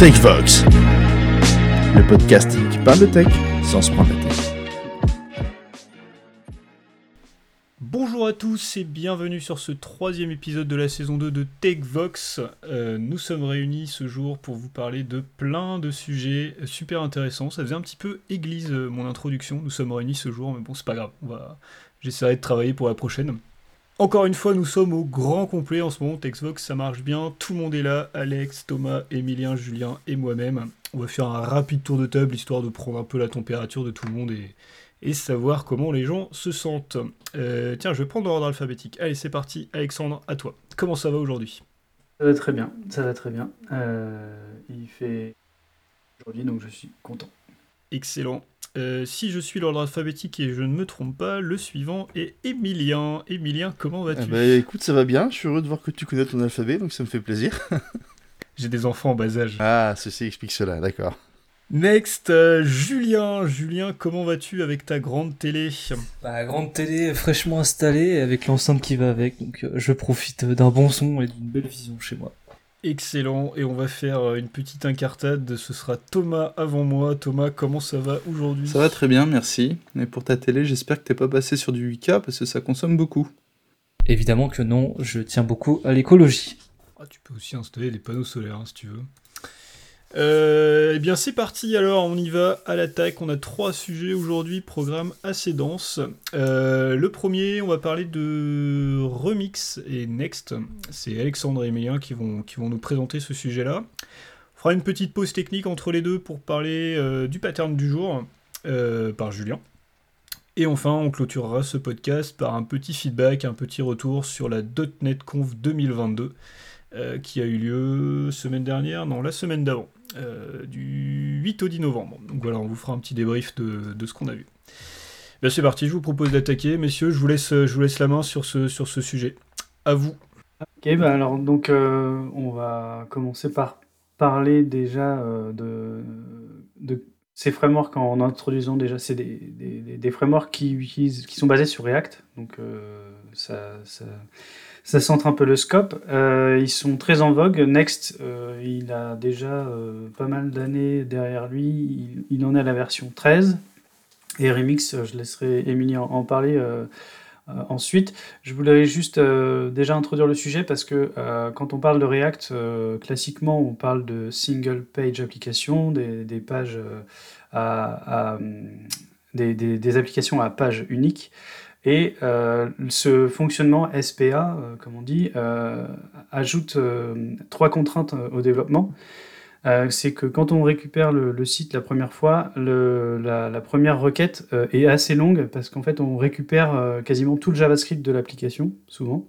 TechVox, le podcasting qui parle de tech sans se prendre la tête. Bonjour à tous et bienvenue sur ce troisième épisode de la saison 2 de TechVox. Euh, nous sommes réunis ce jour pour vous parler de plein de sujets super intéressants. Ça faisait un petit peu église euh, mon introduction. Nous sommes réunis ce jour, mais bon, c'est pas grave. On va... J'essaierai de travailler pour la prochaine. Encore une fois, nous sommes au grand complet en ce moment. TechVox, ça marche bien. Tout le monde est là. Alex, Thomas, Emilien, Julien et moi-même. On va faire un rapide tour de table histoire de prendre un peu la température de tout le monde et, et savoir comment les gens se sentent. Euh, tiens, je vais prendre l'ordre alphabétique. Allez, c'est parti. Alexandre, à toi. Comment ça va aujourd'hui? Ça va très bien, ça va très bien. Euh, il fait aujourd'hui, donc je suis content. Excellent. Euh, si je suis l'ordre alphabétique et je ne me trompe pas, le suivant est Emilien. Emilien, comment vas-tu Ah bah, écoute, ça va bien. Je suis heureux de voir que tu connais ton alphabet, donc ça me fait plaisir. J'ai des enfants en bas âge. ah, ceci explique cela, d'accord. Next, euh, Julien. Julien, comment vas-tu avec ta grande télé? Bah, grande télé fraîchement installée avec l'enceinte qui va avec, donc euh, je profite d'un bon son et d'une belle vision chez moi. Excellent. Et on va faire euh, une petite incartade. Ce sera Thomas avant moi. Thomas, comment ça va aujourd'hui? Ça va très bien, merci. Et pour ta télé, j'espère que t'es pas passé sur du 8K parce que ça consomme beaucoup. Évidemment que non, je tiens beaucoup à l'écologie. Ah, tu peux aussi installer des panneaux solaires hein, si tu veux. Euh, eh bien c'est parti alors, on y va à l'attaque. On a trois sujets aujourd'hui, programme assez dense. Euh, le premier, on va parler de Remix et Next. C'est Alexandre et Emilien qui vont, qui vont nous présenter ce sujet-là. On fera une petite pause technique entre les deux pour parler euh, du pattern du jour euh, par Julien. Et enfin, on clôturera ce podcast par un petit feedback, un petit retour sur la .NET Conf 2022 euh, qui a eu lieu semaine dernière, non, la semaine d'avant, euh, du 8 au 10 novembre. Donc voilà, on vous fera un petit débrief de, ce qu'on a vu. Ben c'est parti, je vous propose d'attaquer. Messieurs, je vous laisse, je vous laisse la main sur ce, sujet. À vous. Ok, bah alors donc euh, on va commencer par parler déjà euh, de, ces frameworks en introduisant déjà c'est des, frameworks qui sont basés sur React. Donc ça, ça centre un peu le scope. Euh, ils sont très en vogue. Next, euh, il a déjà euh, pas mal d'années derrière lui. Il, en est à la version 13. Et Remix, je laisserai Émilie en, parler ensuite. Je voulais juste déjà introduire le sujet parce que quand on parle de React, classiquement, on parle de single page application, des, pages hum, des applications à page unique. Et euh, ce fonctionnement SPA, euh, comme on dit, euh, ajoute trois contraintes au développement. C'est que quand on récupère le, site la première fois, la, première requête est assez longue parce qu'en fait on récupère quasiment tout le JavaScript de l'application, souvent.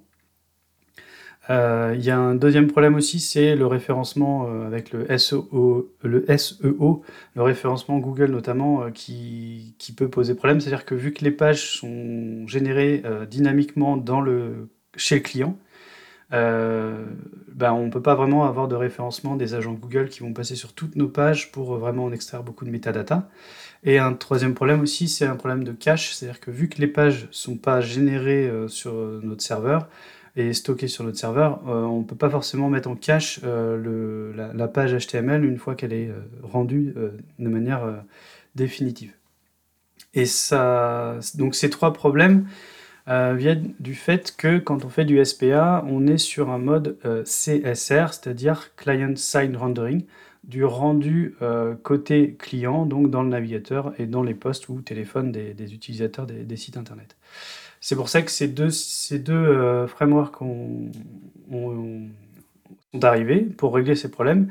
Euh, Il y a un deuxième problème aussi, c'est le référencement euh, avec le SEO, le SEO, le référencement Google notamment, euh, qui, qui peut poser problème. C'est-à-dire que vu que les pages sont générées dynamiquement dans le, chez le client, ben on ne peut pas vraiment avoir de référencement des agents Google qui vont passer sur toutes nos pages pour vraiment en extraire beaucoup de métadata. Et un troisième problème aussi, c'est un problème de cache, c'est-à-dire que vu que les pages sont pas générées sur notre serveur et stockées sur notre serveur, euh, on ne peut pas forcément mettre en cache euh, la, page HTML une fois qu'elle est euh, rendue de manière définitive. Et ça, donc ces trois problèmes viennent du fait que quand on fait du SPA, on est sur un mode CSR, c'est-à-dire Client Side Rendering, du rendu côté client, donc dans le navigateur et dans les postes ou téléphones des, utilisateurs des sites internet. C'est pour ça que ces deux, euh, frameworks ont, ont- sont arrivés pour régler ces problèmes.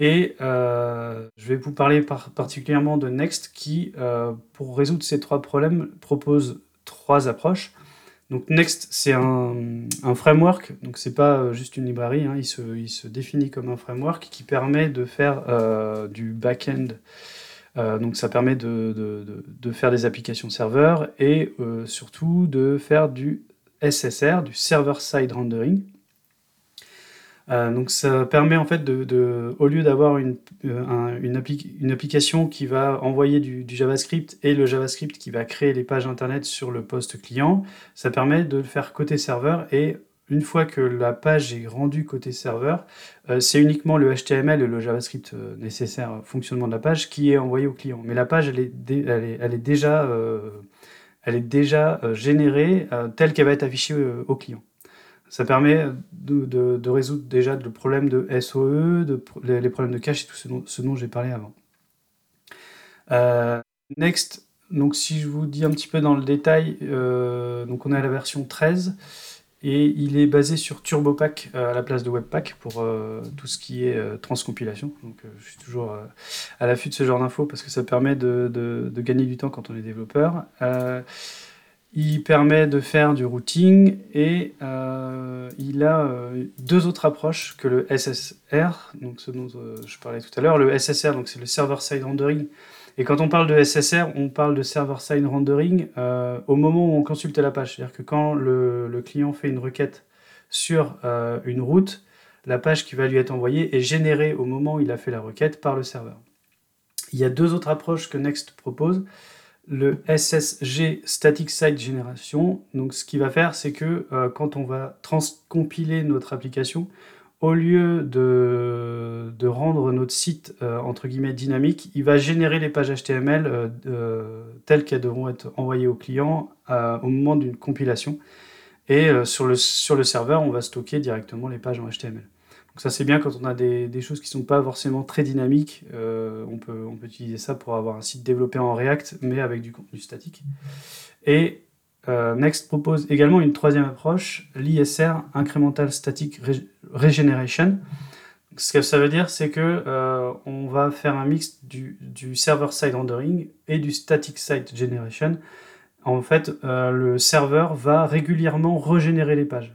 Et euh, je vais vous parler par- particulièrement de Next qui, euh, pour résoudre ces trois problèmes, propose trois approches. Donc Next, c'est un, framework, donc c'est pas juste une librairie, hein, il, se, définit comme un framework qui permet de faire du back-end. Euh, donc ça permet de, faire des applications serveurs et euh, surtout de faire du SSR, du server-side rendering. Euh, donc ça permet en fait de, au lieu d'avoir une application qui va envoyer du, du JavaScript et le JavaScript qui va créer les pages internet sur le poste client, ça permet de le faire côté serveur et une fois que la page est rendue côté serveur, euh, c'est uniquement le HTML et le JavaScript euh, nécessaire au fonctionnement de la page qui est envoyé au client. Mais la page, elle est, déjà, générée telle qu'elle va être affichée au client. Ça permet de, résoudre déjà le problème de SOE, les, problèmes de cache et tout ce dont, dont j'ai parlé avant. next, donc si je vous dis un petit peu dans le détail, donc on est à la version 13. Et il est basé sur TurboPack euh, à la place de Webpack pour euh, tout ce qui est euh, transcompilation. Donc je suis toujours à l'affût de ce genre d'infos parce que ça permet de, gagner du temps quand on est développeur. il permet de faire du routing et il a deux autres approches que le SSR, donc ce dont je parlais tout à l'heure. Le SSR, donc c'est le Server Side Rendering, et quand on parle de SSR, on parle de server-side rendering euh, au moment où on consulte la page. C'est-à-dire que quand le, client fait une requête sur euh, une route, la page qui va lui être envoyée est générée au moment où il a fait la requête par le serveur. Il y a deux autres approches que Next propose. Le SSG Static Site Generation. Donc, ce qu'il va faire, c'est que euh, quand on va transcompiler notre application, au lieu de, rendre notre site euh, entre guillemets dynamique, il va générer les pages HTML euh, euh, telles qu'elles devront être envoyées au client au moment d'une compilation. Et sur, le, serveur, on va stocker directement les pages en HTML. Donc ça c'est bien quand on a des, des, choses qui ne sont pas forcément très dynamiques. on, peut, on peut utiliser ça pour avoir un site développé en React, mais avec du contenu statique. Et euh, Next propose également une troisième approche, l'ISR, Incremental Static Regeneration. Ce que ça veut dire, c'est que euh, on va faire un mix du, server-side rendering et du static-side generation. En fait, euh, le serveur va régulièrement régénérer les pages.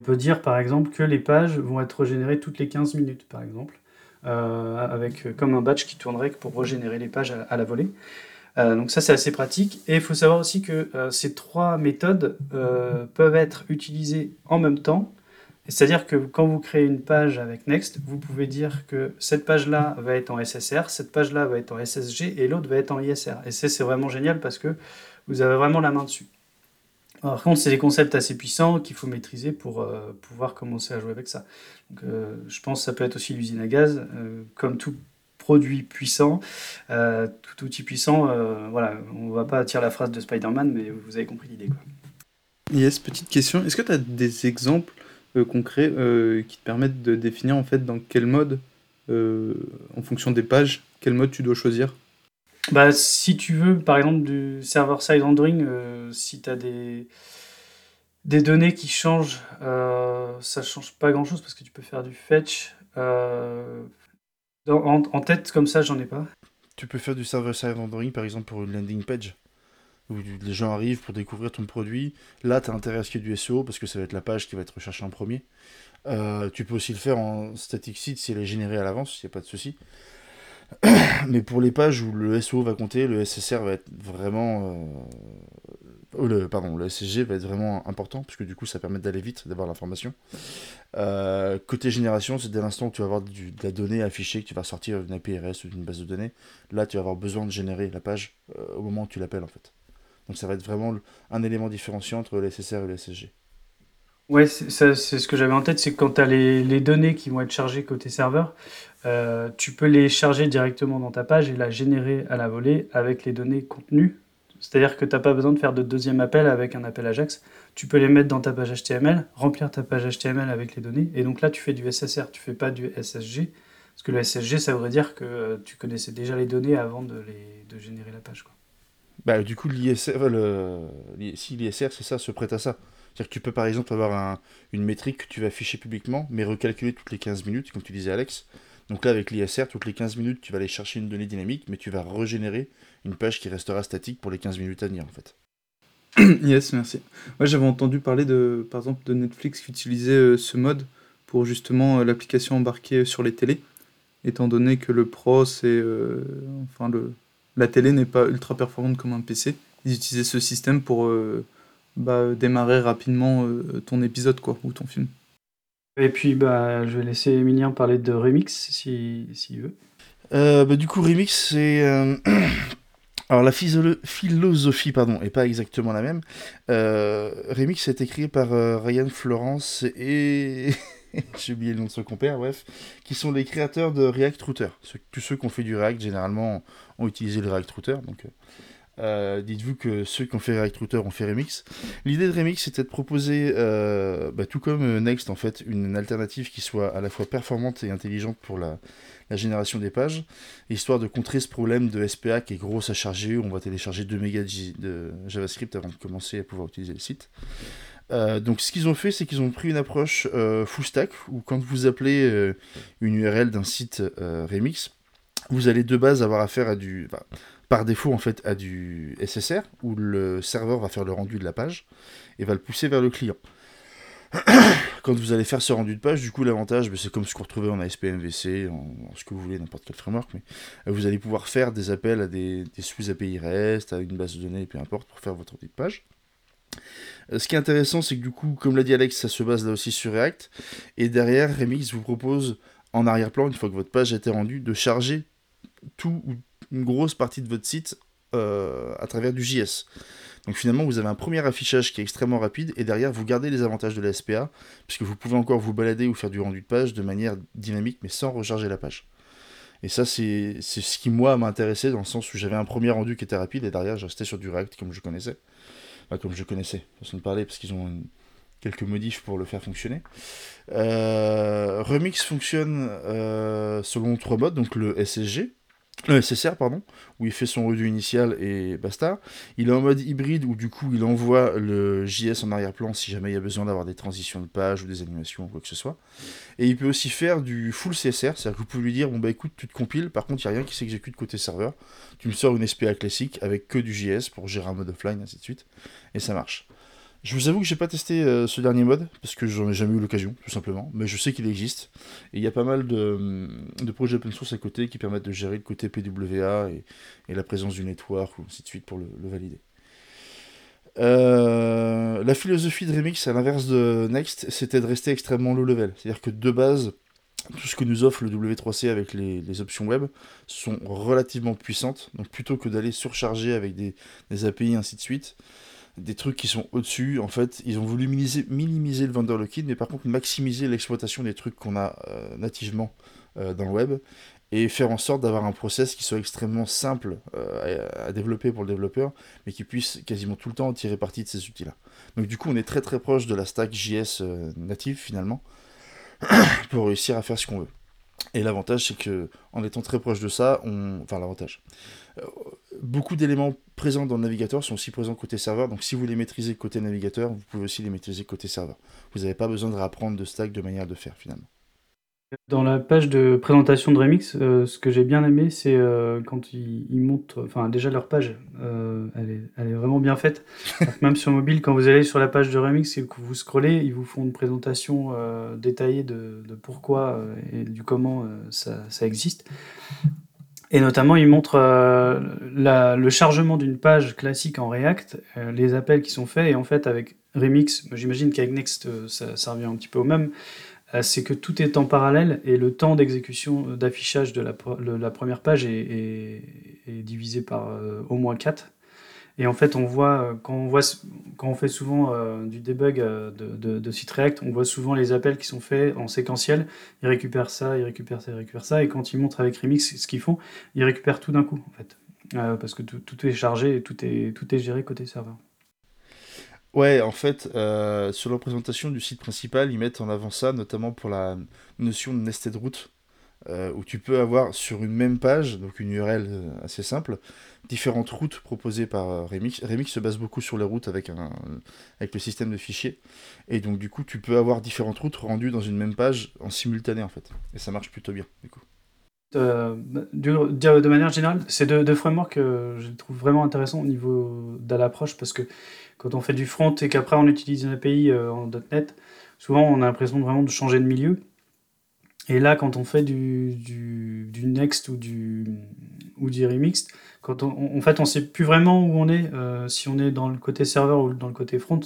On peut dire par exemple que les pages vont être régénérées toutes les 15 minutes, par exemple, avec comme un batch qui tournerait pour régénérer les pages à la volée. Euh, donc ça c'est assez pratique. Et il faut savoir aussi que euh, ces trois méthodes euh, peuvent être utilisées en même temps. C'est-à-dire que quand vous créez une page avec Next, vous pouvez dire que cette page-là va être en SSR, cette page-là va être en SSG et l'autre va être en ISR. Et ça c'est vraiment génial parce que vous avez vraiment la main dessus. par contre, c'est des concepts assez puissants qu'il faut maîtriser pour pouvoir commencer à jouer avec ça. Donc, je pense que ça peut être aussi l'usine à gaz. comme tout produit puissant, euh, tout outil puissant. Euh, voilà, on va pas tirer la phrase de Spider-Man, mais vous avez compris l'idée. Yes, petite question. Est-ce que tu as des exemples euh, concrets qui te permettent de définir en fait dans quel mode, en fonction des pages, quel mode tu dois choisir? Bah, Si tu veux, par exemple, du server-side rendering, si tu as des, des données qui changent, ça change pas grand-chose parce que tu peux faire du fetch. En, tête, comme ça, j'en ai pas. Tu peux faire du server-side rendering, par exemple, pour une landing page, où les gens arrivent pour découvrir ton produit. Là, tu as intérêt à ce qu'il y ait du SEO, parce que ça va être la page qui va être recherchée en premier. Euh, tu peux aussi le faire en static site si elle est générée à l'avance, il n'y a pas de souci. Mais pour les pages où le SEO va compter, le SSR va être vraiment euh, le, pardon, le SSG va être vraiment important, puisque du coup ça permet d'aller vite, d'avoir l'information. Euh, côté génération, c'est dès l'instant où tu vas avoir de la donnée affichée, que tu vas sortir d'une APRS ou d'une base de données, là tu vas avoir besoin de générer la page euh, au moment où tu l'appelles en fait. Donc ça va être vraiment un élément différenciant entre le SSR et le SSG. Ouais, c'est ce que j'avais en tête, c'est que quand tu as les, les, données qui vont être chargées côté serveur, euh, tu peux les charger directement dans ta page et la générer à la volée avec les données contenues c'est-à-dire que tu n'as pas besoin de faire de deuxième appel avec un appel Ajax. Tu peux les mettre dans ta page HTML, remplir ta page HTML avec les données. Et donc là, tu fais du SSR, tu fais pas du SSG. Parce que le SSG, ça voudrait dire que euh, tu connaissais déjà les données avant de, les, de générer la page. Quoi. Bah, du coup, l'ISR, le... si l'ISR, c'est ça, se prête à ça. C'est-à-dire que tu peux par exemple avoir une métrique que tu vas afficher publiquement, mais recalculer toutes les 15 minutes, comme tu disais Alex. Donc là, avec l'ISR, toutes les 15 minutes, tu vas aller chercher une donnée dynamique, mais tu vas régénérer une page qui restera statique pour les 15 minutes à venir, en fait. yes, merci. Moi, j'avais entendu parler, de, par exemple, de Netflix qui utilisait euh, ce mode pour justement euh, l'application embarquée sur les télés, étant donné que le Pro, c'est... Euh, enfin, la télé n'est pas ultra performante comme un PC. Ils utilisaient ce système pour bah, démarrer rapidement ton épisode, quoi, ou ton film. Et puis, bah, je vais laisser Emilien parler de Remix, s'il si, veut. Euh, bah, du coup, Remix, c'est Alors la philosophie pardon, est pas exactement la même. Euh, Remix a été créé par euh, Ryan Florence et... J'ai oublié le nom de son compère, bref. Qui sont les créateurs de React Router. tous ceux qui ont fait du React, généralement, ont utilisé le React Router. Donc, euh, dites-vous que ceux qui ont fait React Router ont fait Remix. L'idée de Remix, c'était de proposer, bah, tout comme Next, en fait, une alternative qui soit à la fois performante et intelligente pour la, génération des pages, histoire de contrer ce problème de SPA qui est gros à charger, où on va télécharger 2 mégas de JavaScript avant de commencer à pouvoir utiliser le site. Euh, donc ce qu'ils ont fait, c'est qu'ils ont pris une approche euh, full stack, où quand vous appelez euh, une URL d'un site Remix, vous allez de base avoir affaire à du... par défaut en fait à du SSR, où le serveur va faire le rendu de la page, et va le pousser vers le client. quand vous allez faire ce rendu de page, du coup, l'avantage, ben, c'est comme ce qu'on retrouvait en ASP MVC, en, ce que vous voulez, n'importe quel framework, mais euh, vous allez pouvoir faire des appels à des, sous-API REST, à une base de données, peu importe, pour faire votre rendu page. Euh, ce qui est intéressant, c'est que du coup, comme l'a dit Alex, ça se base là aussi sur React. Et derrière, Remix vous propose en arrière-plan, une fois que votre page a été rendue, de charger tout ou une grosse partie de votre site euh, à travers du JS. Donc finalement, vous avez un premier affichage qui est extrêmement rapide, et derrière, vous gardez les avantages de la SPA, puisque vous pouvez encore vous balader ou faire du rendu de page de manière dynamique, mais sans recharger la page. Et ça, c'est ce qui, moi, m'a intéressé, dans le sens où j'avais un premier rendu qui était rapide, et derrière, je restais sur du React comme je connaissais. Enfin, comme je connaissais, façon de parler, parce qu'ils ont quelques modifs pour le faire fonctionner. Euh, Remix fonctionne euh, selon trois modes, donc le SSG, le SSR, pardon, où il fait son redu initial et basta. Il est en mode hybride où du coup il envoie le JS en arrière-plan si jamais il y a besoin d'avoir des transitions de page ou des animations ou quoi que ce soit. Et il peut aussi faire du full CSR, c'est-à-dire que vous pouvez lui dire bon bah écoute tu te compiles, par contre il n'y a rien qui s'exécute côté serveur. Tu me sors une SPA classique avec que du JS pour gérer un mode offline, ainsi de suite. Et ça marche. Je vous avoue que j'ai pas testé euh, ce dernier mode, parce que j'en ai jamais eu l'occasion, tout simplement, mais je sais qu'il existe. Et il y a pas mal de, hum, projets open source à côté qui permettent de gérer le côté PWA et, la présence du network, ou ainsi de suite, pour le, valider. Euh, la philosophie de Remix, à l'inverse de Next, c'était de rester extrêmement low level. C'est-à-dire que de base, tout ce que nous offre le W3C avec les, options web sont relativement puissantes. Donc plutôt que d'aller surcharger avec des, des API, ainsi de suite, des trucs qui sont au-dessus. En fait, ils ont voulu minimiser, le vendor lock-in, mais par contre maximiser l'exploitation des trucs qu'on a euh, nativement euh, dans le web et faire en sorte d'avoir un process qui soit extrêmement simple euh, à, développer pour le développeur, mais qui puisse quasiment tout le temps tirer parti de ces outils-là. Donc du coup, on est très très proche de la stack JS native finalement pour réussir à faire ce qu'on veut. Et l'avantage, c'est que en étant très proche de ça, on... enfin l'avantage, euh, beaucoup d'éléments présents dans le navigateur sont aussi présents côté serveur. Donc si vous les maîtrisez côté navigateur, vous pouvez aussi les maîtriser côté serveur. Vous n'avez pas besoin de réapprendre de stack de manière de faire finalement. Dans la page de présentation de Remix, euh, ce que j'ai bien aimé, c'est euh, quand ils, montrent, enfin déjà leur page, euh, elle, est, vraiment bien faite. Même sur mobile, quand vous allez sur la page de Remix et que vous scrollez, ils vous font une présentation détaillée de, pourquoi et du comment ça, existe. Et notamment, ils montrent le chargement d'une page classique en React, les appels qui sont faits, et en fait avec Remix, j'imagine qu'avec Next, ça, ça revient un petit peu au même. Euh, c'est que tout est en parallèle et le temps d'exécution, euh, d'affichage de la, première page est, divisé par euh, au moins 4. Et en fait, on voit, quand on, fait souvent du debug de, site React, on voit souvent les appels qui sont faits en séquentiel. Ils récupèrent ça, ils récupèrent ça, ils récupèrent ça. Et quand ils montrent avec Remix ce qu'ils font, ils récupèrent tout d'un coup, en fait. parce que tout, tout, est chargé et tout est, tout est géré côté serveur. Ouais, en fait, euh, sur la présentation du site principal, ils mettent en avant ça, notamment pour la notion de nested route, euh, où tu peux avoir sur une même page, donc une URL euh, assez simple, différentes routes proposées par Remix. Remix se base beaucoup sur les routes avec, avec le système de fichiers, et donc du coup, tu peux avoir différentes routes rendues dans une même page en simultané, en fait. Et ça marche plutôt bien, du coup. De, manière générale, c'est deux, frameworks que je trouve vraiment intéressants au niveau de l'approche parce que quand on fait du front et qu'après on utilise une API euh, en .NET, souvent on a l'impression vraiment de changer de milieu. Et là, quand on fait du, du, Next ou du, ou du remixed, quand on, en fait, on sait plus vraiment où on est, euh, si on est dans le côté serveur ou dans le côté front,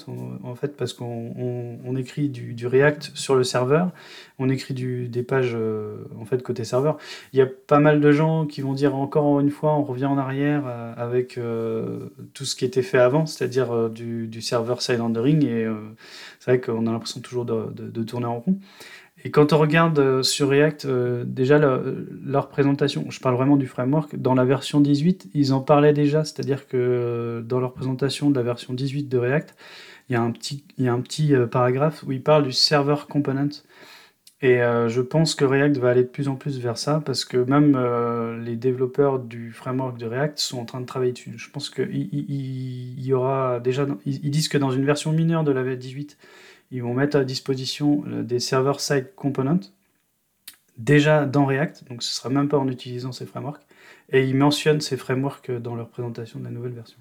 en fait, parce qu'on on, écrit du, React sur le serveur, on écrit des pages euh, en fait côté serveur. Il y a pas mal de gens qui vont dire encore une fois, on revient en arrière euh, avec tout ce qui était fait avant, c'est-à-dire du, du, serveur side rendering, et c'est vrai qu'on a l'impression toujours de, tourner en rond. Et quand on regarde euh, sur React, euh, déjà leur présentation, je parle vraiment du framework, dans la version 18, ils en parlaient déjà, c'est-à-dire que euh, dans leur présentation de la version 18 de React, il y a un petit, il y a un petit paragraphe où ils parlent du server component. Et je pense que React va aller de plus en plus vers ça, parce que même les développeurs du framework de React sont en train de travailler dessus. Je pense qu'il il, y aura déjà, ils disent que dans une version mineure de la V18, ils vont mettre à disposition euh, des server-side components déjà dans React, donc ce sera même pas en utilisant ces frameworks, et ils mentionnent ces frameworks dans leur présentation de la nouvelle version.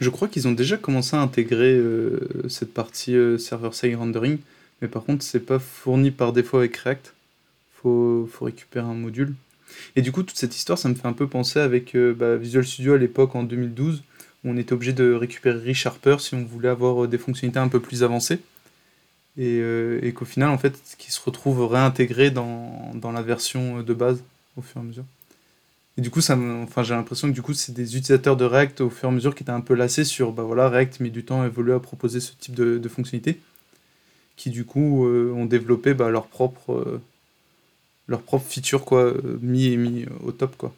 Je crois qu'ils ont déjà commencé à intégrer euh, cette partie euh, server-side rendering, mais par contre c'est pas fourni par défaut avec React, faut, faut récupérer un module. Et du coup toute cette histoire ça me fait un peu penser avec bah, Visual Studio à l'époque en 2012, où on était obligé de récupérer ReSharper si on voulait avoir des fonctionnalités un peu plus avancées et, euh, et qu'au final, en fait, qui se retrouve réintégré dans, la version de base au fur et à mesure. Et du coup, enfin, j'ai l'impression que du coup, c'est des utilisateurs de React au fur et à mesure qui étaient un peu lassés sur, bah voilà, React met du temps à évoluer à proposer ce type de, de fonctionnalité, qui du coup euh, ont développé bah, leur propre, euh, quoi, mis et mis au top quoi.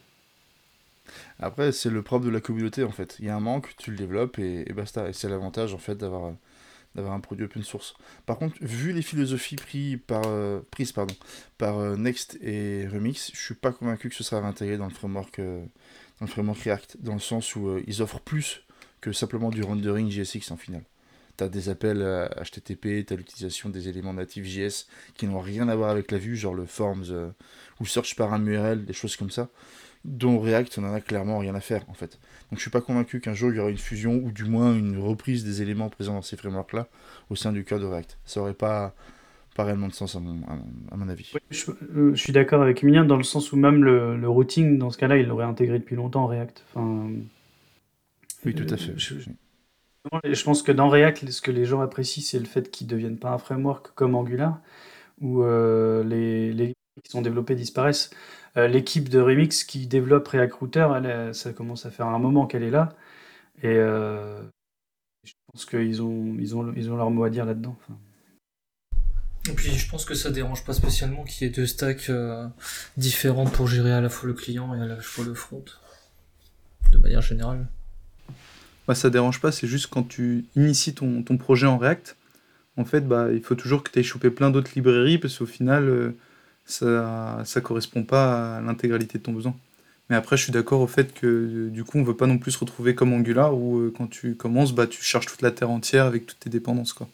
Après, c'est le propre de la communauté en fait. Il y a un manque, tu le développes et, basta. Et c'est l'avantage en fait d'avoir d'avoir un produit open source. Par contre, vu les philosophies prises par, euh, prises, par euh, Next et Remix, je suis pas convaincu que ce sera intégré dans le framework, euh, dans le framework React, dans le sens où ils offrent plus que simplement du rendering JSX en final. Tu as des appels HTTP, tu as l'utilisation des éléments natifs JS qui n'ont rien à voir avec la vue, genre le forms ou search par un URL, des choses comme ça dont React n'en a clairement rien à faire en fait. Donc je suis pas convaincu qu'un jour il y aura une fusion ou du moins une reprise des éléments présents dans ces frameworks là au sein du cœur de React. Ça aurait pas, pas réellement de sens à mon, à mon avis. Euh, je, suis d'accord avec Emilien dans le sens où même le, le routing dans ce cas-là il l'aurait intégré depuis longtemps React. Enfin, oui tout à fait. Je, je, pense que dans React ce que les gens apprécient c'est le fait qu'il ne devienne pas un framework comme Angular où euh, les, les qui sont développés disparaissent. Euh, l'équipe de Remix qui développe React Router, elle, ça commence à faire un moment qu'elle est là. Et euh, je pense qu'ils ont, ils ont, ils ont leur mot à dire là-dedans. Et puis je pense que ça dérange pas spécialement qu'il y ait deux stacks euh, différentes pour gérer à la fois le client et à la fois le front. De manière générale. Bah, ça dérange pas, c'est juste quand tu inities ton, ton, projet en React, en fait, bah, il faut toujours que tu aies chopé plein d'autres librairies parce qu'au final, ça ça correspond pas à l'intégralité de ton besoin. Mais après, je suis d'accord au fait que du coup, on veut pas non plus se retrouver comme Angular où euh, quand tu commences, bah, tu charges toute la terre entière avec toutes tes dépendances. Quoi.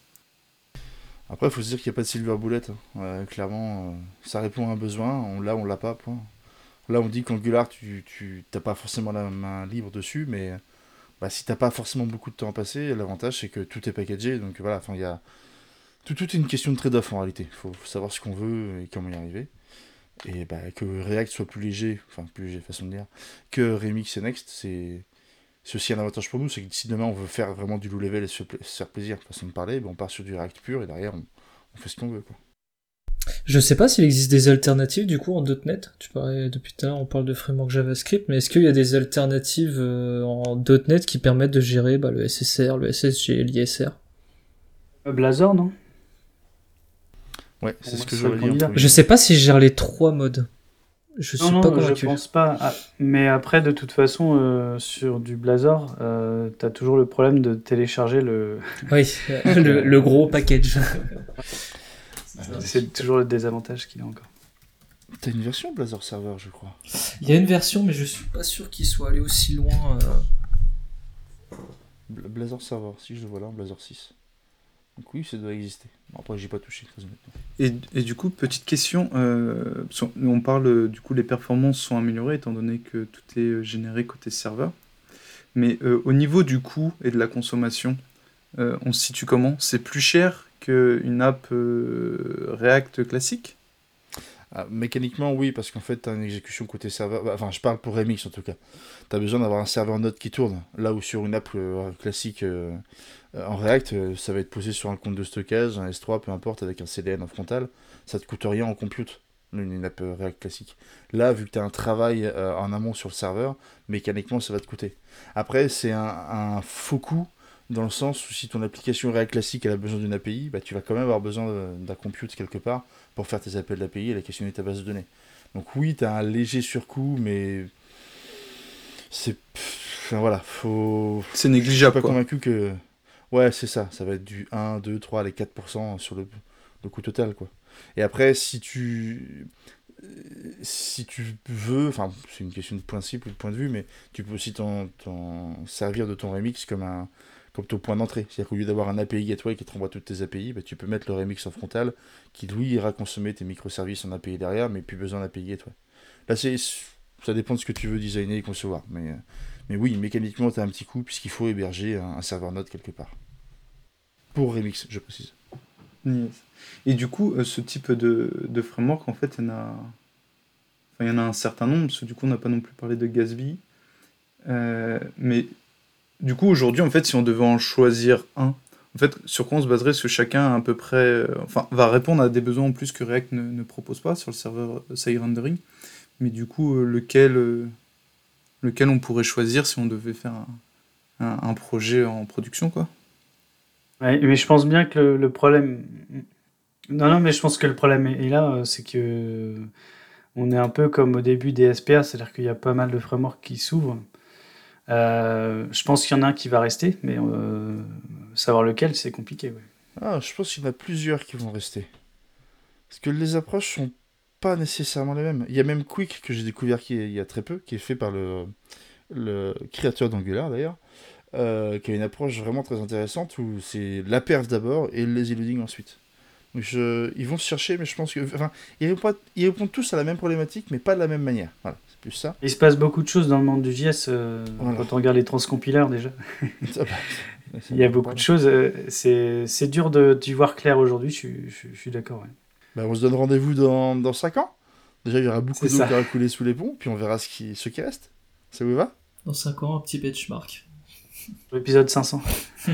Après, il faut se dire qu'il n'y a pas de silver bullet. Hein. clairement, euh, ça répond à un besoin. On l'a, on l'a pas. Point. Là, on dit qu'Angular, tu n'as pas forcément la main libre dessus, mais bah, si tu n'as pas forcément beaucoup de temps à passer, l'avantage c'est que tout est packagé. Donc voilà, il y a tout, tout est une question de trade-off en réalité. Il faut, savoir ce qu'on veut et comment y arriver. Et bah, que React soit plus léger, enfin plus léger façon de dire, que Remix et Next, c'est aussi un avantage pour nous. C'est que si demain on veut faire vraiment du low level et se, faire plaisir, façon de parler, ben on part sur du React pur et derrière on, fait ce qu'on veut. Quoi. Je sais pas s'il existe des alternatives du coup en .NET. Tu parlais depuis tout à l'heure, on parle de framework JavaScript, mais est-ce qu'il y a des alternatives euh, en .NET qui permettent de gérer bah, le SSR, le SSG, l'ISR Blazor, non? Ouais, c'est ce que je veux dire. Je sais pas si je gère les trois modes. Je suis pas convaincu. Je pense pas. Ah, mais après, de toute façon, euh, sur du Blazor, euh, tu as toujours le problème de télécharger le. Oui, le, gros package. c'est toujours le désavantage qu'il a encore. T'as une version Blazor Server, je crois. Il y a une version, mais je suis pas sûr qu'il soit allé aussi loin. Euh... Blazor Server, si je le vois là, Blazor 6. Donc oui, ça doit exister. après, j'ai pas touché, très honnêtement. Et, et, du coup, petite question, euh, on parle, du coup, les performances sont améliorées étant donné que tout est euh, généré côté serveur. Mais euh, au niveau du coût et de la consommation, on se situe comment? C'est plus cher qu'une app React classique? Ah, mécaniquement, oui, parce qu'en fait, tu as une exécution côté serveur. Bah, enfin, je parle pour Remix en tout cas. Tu as besoin d'avoir un serveur Node qui tourne. Là où sur une app euh, classique euh, euh, en React, ça va être posé sur un compte de stockage, un S3, peu importe, avec un CDN en frontal. Ça te coûte rien en compute, une, app React classique. Là, vu que tu as un travail en amont sur le serveur, mécaniquement, ça va te coûter. Après, c'est un, faux coût dans le sens où si ton application React classique a besoin d'une API, bah, tu vas quand même avoir besoin d'un compute quelque part pour faire tes appels d'API et la questionner ta base de données. Donc oui, tu as un léger surcoût, mais c'est... Enfin voilà, faut... C'est négligeable. Je suis pas convaincu que... Ouais, c'est ça, ça va être du 1, 2, 3, les 4% sur le, le coût total, quoi. Et après, si tu si tu veux, enfin c'est une question de principe ou de point de vue, mais tu peux aussi t'en servir de ton remix comme un, comme ton point d'entrée. C'est-à-dire qu'au lieu d'avoir un API gateway qui te renvoie toutes tes API, bah, tu peux mettre le remix en frontal qui lui ira consommer tes microservices en API derrière, mais plus besoin d'API gateway. Là, ça dépend de ce que tu veux designer et concevoir. Mais, euh, mais oui, mécaniquement, tu as un petit coup puisqu'il faut héberger un, serveur Node quelque part. Pour remix, je précise. Et du coup, euh, ce type de, framework, en fait, il y en a. y en a un certain nombre, parce que du coup, on n'a pas non plus parlé de Gatsby. Euh, mais du coup, aujourd'hui, en fait, si on devait en choisir un, en fait, sur quoi on se baserait Parce que chacun à peu près, euh, enfin, va répondre à des besoins en plus que React ne, propose pas sur le serveur euh, side rendering. Mais du coup, euh, lequel, lequel on pourrait choisir si on devait faire un, projet en production, quoi? Mais je pense bien que le, problème, non, non, mais je pense que le problème est, là, c'est que on est un peu comme au début des SPA, c'est-à-dire qu'il y a pas mal de frameworks qui s'ouvrent. Euh, je pense qu'il y en a un qui va rester, mais euh, savoir lequel, c'est compliqué. Ah, je pense qu'il y en a plusieurs qui vont rester. Parce que les approches sont pas nécessairement les mêmes. Il y a même Quick que j'ai découvert il y a très peu, qui est fait par le, créateur d'Angular d'ailleurs, euh, qui a une approche vraiment très intéressante où c'est la perf d'abord et le lazy loading ensuite. Ils vont se chercher, mais je pense que. Enfin, ils répondent, tous à la même problématique, mais pas de la même manière. Ça. Il se passe beaucoup de choses dans le monde du JS euh, quand on regarde les transcompilers déjà. Il y a beaucoup de choses. Euh, c'est dur de d'y voir clair aujourd'hui, je, je, suis d'accord. Bah, on se donne rendez-vous dans, dans 5 ans. Déjà, il y aura beaucoup d'eau qui va couler sous les ponts, puis on verra ce qui, ce qui reste. Ça vous va? Dans 5 ans, un petit benchmark. L'épisode 500.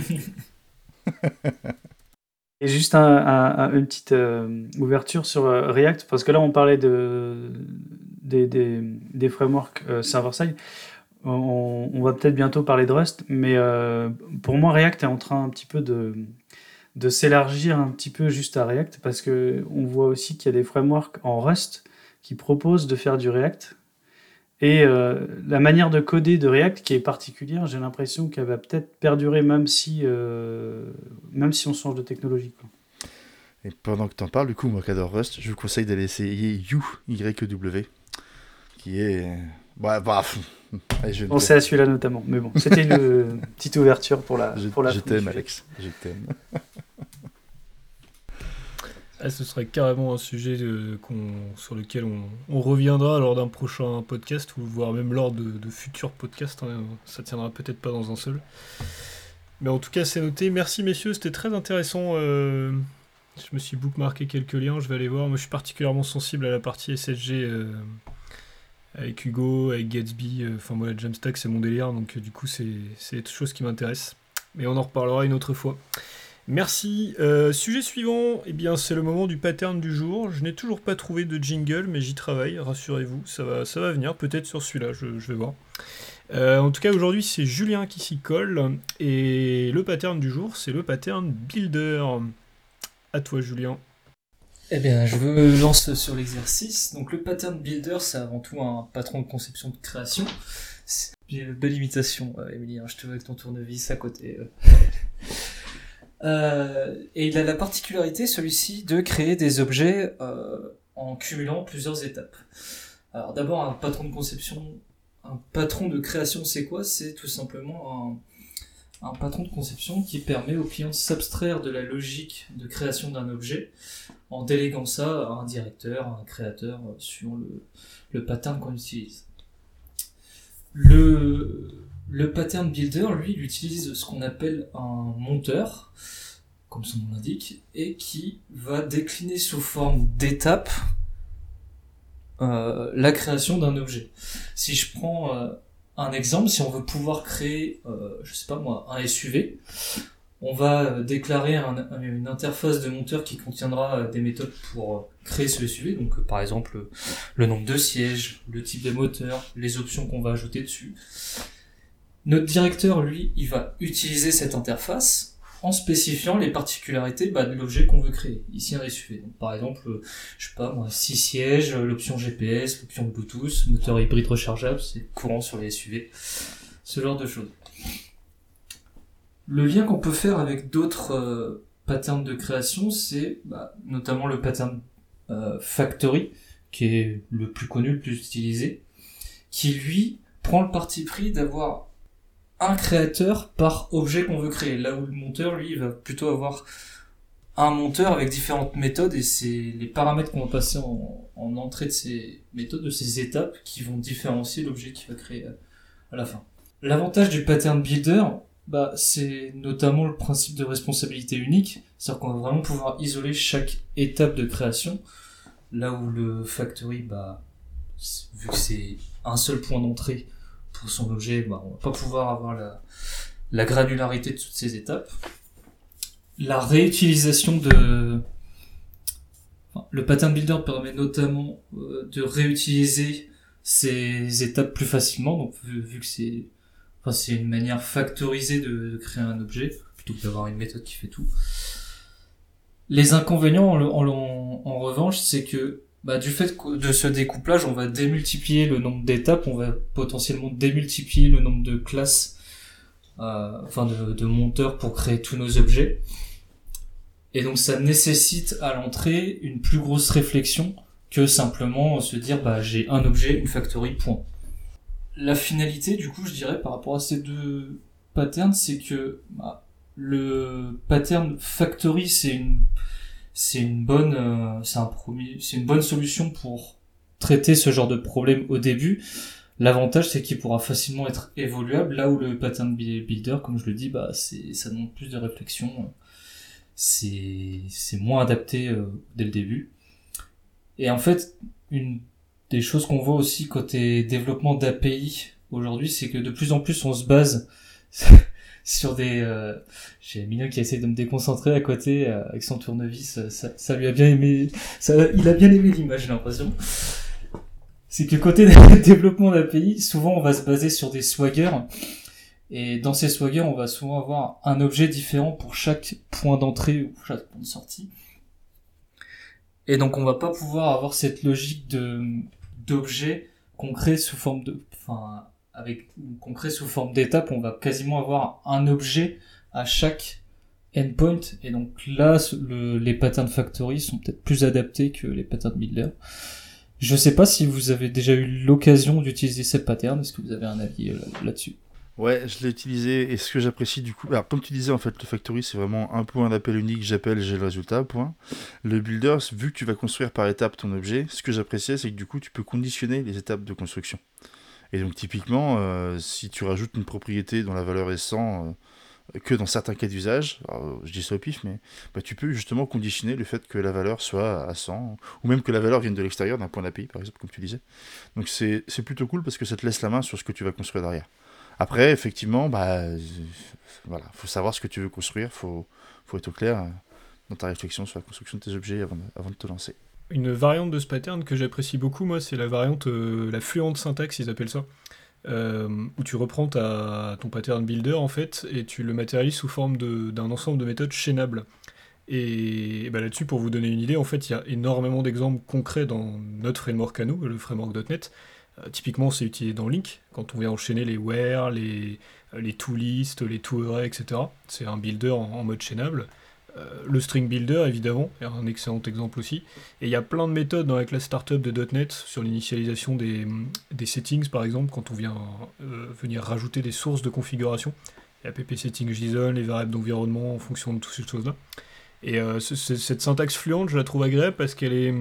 Et juste un, une petite euh, ouverture sur React, parce que là on parlait de, des, des, frameworks euh, server-side. On, va peut-être bientôt parler de Rust, mais euh, pour moi, React est en train un petit peu de, de s'élargir un petit peu juste à React, parce qu'on voit aussi qu'il y a des frameworks en Rust qui proposent de faire du React. Et euh, la manière de coder de React qui est particulière, j'ai l'impression qu'elle va peut-être perdurer même si, même si on change de technologie. Et pendant que tu en parles, du coup, moi qui adore Rust, je vous conseille d'aller essayer U, Y-W qui est. Bah, bah, On sait à celui-là notamment, mais bon, c'était une petite ouverture pour la. Je, pour la je t'aime, Alex. Je t'aime. Ah, ce serait carrément un sujet de, sur lequel on, reviendra lors d'un prochain podcast ou voire même lors de, futurs podcasts. Hein. Ça tiendra peut-être pas dans un seul. Mais en tout cas, c'est noté. Merci messieurs, c'était très intéressant. Euh, je me suis bookmarké quelques liens, je vais aller voir. Moi, je suis particulièrement sensible à la partie SSG. Euh, avec Hugo, avec Gatsby, euh, enfin moi la Jamstack c'est mon délire, donc euh, du coup c'est des choses qui m'intéressent. Mais on en reparlera une autre fois. Merci. Euh, sujet suivant, eh bien c'est le moment du pattern du jour. Je n'ai toujours pas trouvé de jingle, mais j'y travaille, rassurez-vous, ça va, ça va venir, peut-être sur celui-là, je, vais voir. en tout cas aujourd'hui c'est Julien qui s'y colle, et le pattern du jour c'est le pattern builder. À toi Julien. Eh bien, je me lance sur l'exercice. Donc, le pattern builder, c'est avant tout un patron de conception de création. Belle imitation, euh, Émilie, hein, je te vois avec ton tournevis à côté. Euh. euh, et il a la particularité, celui-ci, de créer des objets en cumulant plusieurs étapes. Alors, d'abord, un patron de conception, un patron de création, c'est quoi? C'est tout simplement un, patron de conception qui permet au client de s'abstraire de la logique de création d'un objet en déléguant ça à un directeur, à un créateur euh, sur le, pattern qu'on utilise. Le, le pattern builder, lui, il utilise ce qu'on appelle un monteur, comme son nom l'indique, et qui va décliner sous forme d'étapes euh, la création d'un objet. Si je prends euh, un exemple, si on veut pouvoir créer, euh, je sais pas moi, un SUV, on va déclarer un- une interface de monteur qui contiendra des méthodes pour créer ce SUV. Donc par exemple le nombre de sièges, le type de moteur, les options qu'on va ajouter dessus. Notre directeur, lui, il va utiliser cette interface en spécifiant les particularités bah, de l'objet qu'on veut créer. Ici un SUV. Par exemple, euh, je sais pas moi, 6 sièges, euh, l'option GPS, l'option Bluetooth, moteur hybride rechargeable, c'est courant sur les SUV. Ce genre de choses. Le lien qu'on peut faire avec d'autres euh, patterns de création, c'est bah, notamment le pattern Factory, qui est le plus connu, le plus utilisé, qui lui prend le parti pris d'avoir un créateur par objet qu'on veut créer. Là où le monteur, lui, va plutôt avoir un monteur avec différentes méthodes et c'est les paramètres qu'on va passer en, en entrée de ces méthodes, de ces étapes, qui vont différencier l'objet qu'il va créer à, à la fin. L'avantage du pattern builder, bah, c'est notamment le principe de responsabilité unique, c'est-à-dire qu'on va vraiment pouvoir isoler chaque étape de création, là où le factory, bah, vu que c'est un seul point d'entrée son objet, bah, on va pas pouvoir avoir la, la granularité de toutes ces étapes. La réutilisation de... le pattern builder permet notamment euh, de réutiliser ces étapes plus facilement, donc vu, que c'est une manière factorisée de, créer un objet, plutôt que d'avoir une méthode qui fait tout. Les inconvénients, en, en- en- en revanche, c'est que bah, du fait de ce découplage, on va démultiplier le nombre d'étapes, on va potentiellement démultiplier le nombre de classes, euh, enfin de, de monteurs pour créer tous nos objets. Et donc ça nécessite à l'entrée une plus grosse réflexion que simplement se dire bah j'ai un objet, une factory, point. La finalité, du coup, je dirais par rapport à ces deux patterns, c'est que bah, le pattern factory, c'est une c'est une bonne euh, c'est un premier c'est une bonne solution pour traiter ce genre de problème au début. L'avantage c'est qu'il pourra facilement être évoluable là où le pattern bu- builder comme je le dis bah c'est ça demande plus de réflexion. C'est c'est moins adapté euh, dès le début. Et en fait, une des choses qu'on voit aussi côté développement d'API aujourd'hui, c'est que de plus en plus on se base sur des euh, j'ai Mignon qui essaie de me déconcentrer à côté euh, avec son tournevis euh, ça, lui a bien aimé ça, il a bien aimé l'image j'ai l'impression. C'est que côté développement d'API souvent on va se baser sur des swaggers. Et dans ces swaggers on va souvent avoir un objet différent pour chaque point d'entrée ou chaque point de sortie. Et donc on va pas pouvoir avoir cette logique de d'objet qu'on crée sous forme de enfin avec qu'on crée sous forme d'étape, on va quasiment avoir un objet à chaque endpoint. Et donc là, les patterns factory sont peut-être plus adaptés que les patterns builder. Je sais pas si vous avez déjà eu l'occasion d'utiliser ces patterns. Est-ce que vous avez un avis euh, là-dessus? Ouais, je l'ai utilisé et ce que j'apprécie du coup, alors comme tu disais en fait, le factory c'est vraiment un point d'appel unique, j'appelle, j'ai le résultat. Le builder, vu que tu vas construire par étapes ton objet, ce que j'appréciais c'est que du coup tu peux conditionner les étapes de construction. Et donc typiquement, euh, si tu rajoutes une propriété dont la valeur est 100, euh, que dans certains cas d'usage, alors, je dis ça au pif, mais bah, tu peux justement conditionner le fait que la valeur soit à 100, ou même que la valeur vienne de l'extérieur d'un point d'API par exemple, comme tu disais. Donc c'est plutôt cool parce que ça te laisse la main sur ce que tu vas construire derrière. Après, effectivement, bah, euh, voilà, faut savoir ce que tu veux construire, faut, faut être au clair euh, dans ta réflexion sur la construction de tes objets avant de, avant de te lancer. Une variante de ce pattern que j'apprécie beaucoup, moi, c'est la variante, euh, la fluente syntaxe, ils appellent ça. Euh, où tu reprends ton pattern builder, en fait, et tu le matérialises sous forme d'un ensemble de méthodes chaînables. Et, bah, là-dessus, pour vous donner une idée, en fait, il y a énormément d'exemples concrets dans notre framework à nous, le framework.net. Euh, typiquement, c'est utilisé dans Link, quand on vient enchaîner les where, les, les toList, les toArray, etc. C'est un builder en, en mode chaînable. Euh, le string builder, évidemment, est un excellent exemple aussi. Et il y a plein de méthodes dans la classe startup de .NET sur l'initialisation des, des settings, par exemple, quand on vient euh, venir rajouter des sources de configuration. Il y a pp settings JSON, les variables d'environnement en fonction de toutes ces choses-là. Et euh, ce- ce- cette syntaxe fluente, je la trouve agréable parce qu'elle est,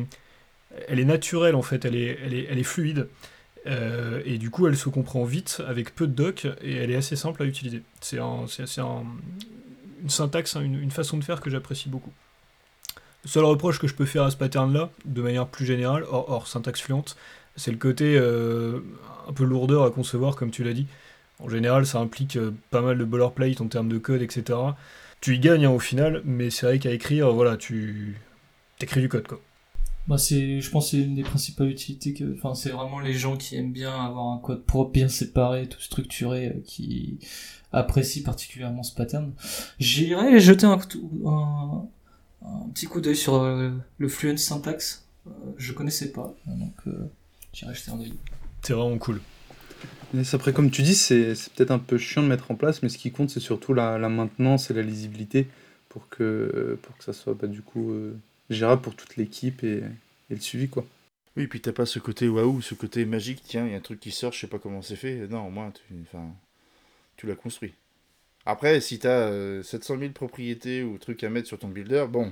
elle est naturelle en fait, elle est, elle est, fluide. Et du coup, elle se comprend vite avec peu de doc et elle est assez simple à utiliser. C'est- c'est un- une syntaxe, hein, une, façon de faire que j'apprécie beaucoup. seul reproche que je peux faire à ce pattern-là, de manière plus générale, hors, syntaxe fluente, c'est le côté euh, un peu lourdeur à concevoir, comme tu l'as dit. En général, ça implique euh, pas mal de boilerplate en termes de code, etc. Tu y gagnes hein, au final, mais c'est vrai qu'à écrire, voilà, tu écris du code, quoi. Bah c'est, je pense que c'est une des principales utilités que, enfin c'est vraiment les gens qui aiment bien avoir un code propre, bien séparé, tout structuré, euh, qui apprécient particulièrement ce pattern. J'irai jeter un, un, un petit coup d'œil sur euh, le fluent syntax. Euh, je connaissais pas, donc j'irai jeter un œil. C'est vraiment cool. après, comme tu dis, c'est peut-être un peu chiant de mettre en place, mais ce qui compte, c'est surtout la, la, maintenance et la lisibilité pour que, pour que ça soit pas du coup gérable pour toute l'équipe et, et, le suivi, quoi. Oui, puis t'as pas ce côté waouh, ce côté magique, tiens, il y a un truc qui sort, je sais pas comment c'est fait. Non, au moins, tu, tu l'as construit. Après, si t'as as 700 000 propriétés ou trucs à mettre sur ton builder, bon,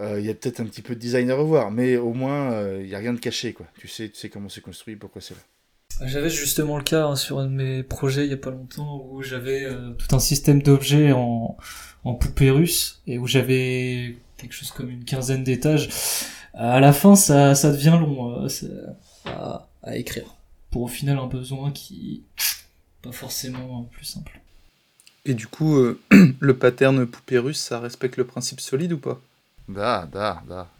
euh, il y a peut-être un petit peu de design à revoir, mais au moins, il euh, n'y a rien de caché, quoi. Tu sais, tu sais comment c'est construit, pourquoi c'est là. J'avais justement le cas hein, sur un de mes projets il y a pas longtemps où j'avais euh, tout un système d'objets en, en poupée russe et où j'avais quelque chose comme une quinzaine d'étages. À la fin, ça, ça devient long euh, à, à, écrire. Pour au final un besoin qui pas forcément plus simple. Et du coup, euh, le pattern poupée russe, ça respecte le principe solide ou pas? Da, da, da.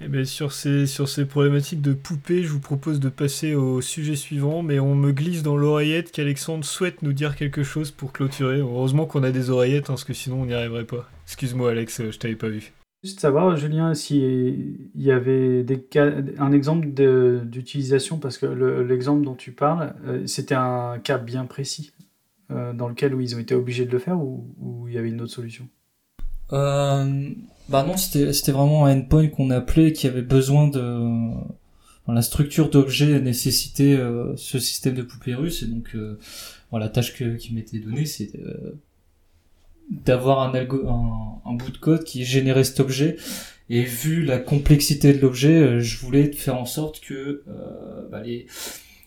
Eh bien, sur, ces, sur ces problématiques de poupée, je vous propose de passer au sujet suivant, mais on me glisse dans l'oreillette qu'Alexandre souhaite nous dire quelque chose pour clôturer. Heureusement qu'on a des oreillettes, hein, parce que sinon on n'y arriverait pas. Excuse-moi Alex, je t'avais pas vu. Juste savoir, Julien, s'il y avait des cas, un exemple d'utilisation, parce que l'exemple dont tu parles, euh, c'était un cas bien précis, euh, dans lequel où ils ont été obligés de le faire, ou, il y avait une autre solution? Euh, bah non, c'était vraiment un endpoint qu'on appelait qui avait besoin de la structure d'objet nécessitait euh, ce système de poupée russe et donc euh, la tâche que, qui m'était donnée c'est d'avoir un, un, bout de code qui générait cet objet et vu la complexité de l'objet je voulais faire en sorte que bah, les,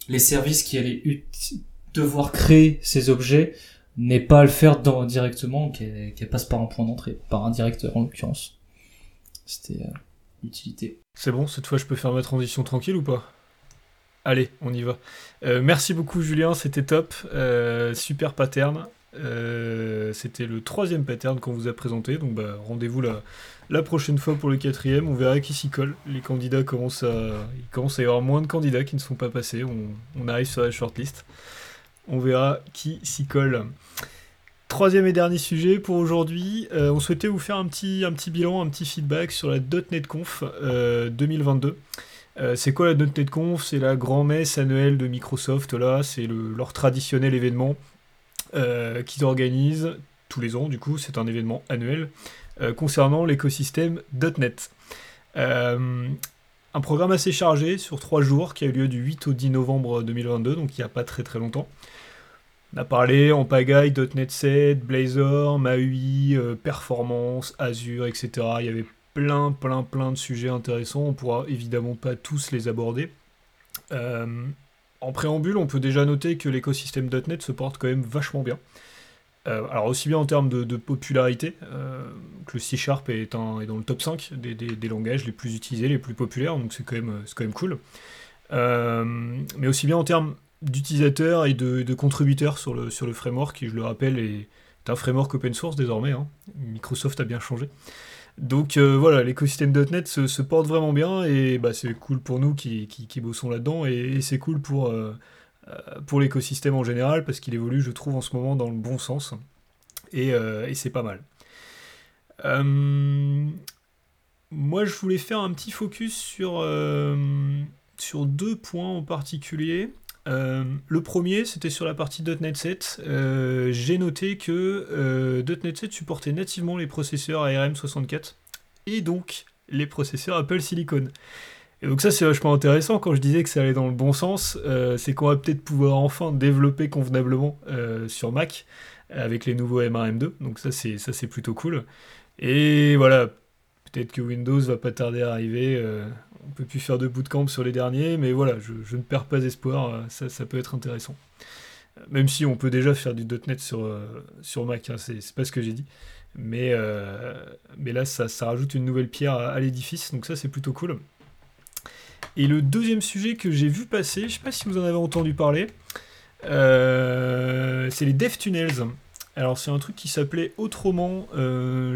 les services qui allaient devoir créer ces objets n'est pas à le faire dans, directement, qu'elle passe par un point d'entrée, par un directeur en l'occurrence. C'était euh, l'utilité. C'est bon, cette fois je peux faire ma transition tranquille ou pas? Allez, on y va. Euh, merci beaucoup Julien, c'était top. Euh, super pattern. C'était le troisième pattern qu'on vous a présenté, donc bah, rendez-vous la, la prochaine fois pour le quatrième. On verra qui s'y colle. Les candidats commencent à, il à y avoir moins de candidats qui ne sont pas passés. On, arrive sur la shortlist. On verra qui s'y colle. Troisième et dernier sujet pour aujourd'hui, euh, on souhaitait vous faire un petit, un petit bilan, un petit feedback sur la .NET Conf 2022. Euh, euh, c'est quoi la .NET Conf? C'est la grand-messe annuelle de Microsoft, là, c'est leur traditionnel événement qu'ils organisent tous les ans, du coup, c'est un événement annuel concernant l'écosystème .NET. un programme assez chargé sur trois jours qui a eu lieu du 8 au 10 novembre 2022, donc il n'y a pas très très longtemps. On a parlé en pagaille, .NET 7, Blazor, MAUI, euh, Performance, Azure, etc. Il y avait plein, plein, plein de sujets intéressants. On pourra évidemment pas tous les aborder. Euh, en préambule, on peut déjà noter que l'écosystème .NET se porte quand même vachement bien. Euh, alors aussi bien en termes de, popularité, que le C Sharp est, dans le top 5 des, langages les plus utilisés, les plus populaires, donc c'est quand, même, quand même cool. mais aussi bien en termes d'utilisateurs et de, contributeurs sur le, sur le framework, qui, je le rappelle, est un framework open source désormais. Hein. Microsoft a bien changé. Donc euh, voilà, l'écosystème .NET se, porte vraiment bien et bah, c'est cool pour nous qui, qui, bossons là-dedans et, c'est cool pour, euh, euh, pour l'écosystème en général parce qu'il évolue, je trouve, en ce moment dans le bon sens et, c'est pas mal. moi, je voulais faire un petit focus sur deux points en particulier. Euh, le premier, c'était sur la partie .NET 7. Euh, j'ai noté que euh, .NET 7 supportait nativement les processeurs ARM64 et donc les processeurs Apple Silicon. Et donc ça c'est vachement intéressant quand je disais que ça allait dans le bon sens, c'est qu'on va peut-être pouvoir enfin développer convenablement sur Mac avec les nouveaux MRM2, donc ça c'est ça c'est plutôt cool. Et voilà, peut-être que Windows va pas tarder à arriver on peut plus faire de bootcamp sur les derniers, mais voilà, je, ne perds pas espoir, euh, ça, peut être intéressant. Euh, même si on peut déjà faire du .NET sur, euh, sur Mac, hein, c'est pas ce que j'ai dit. Mais, mais là, ça, ça rajoute une nouvelle pierre à, l'édifice, donc ça, c'est plutôt cool. Et le deuxième sujet que j'ai vu passer, je sais pas si vous en avez entendu parler, c'est les DevTunnels. Alors c'est un truc qui s'appelait autrement,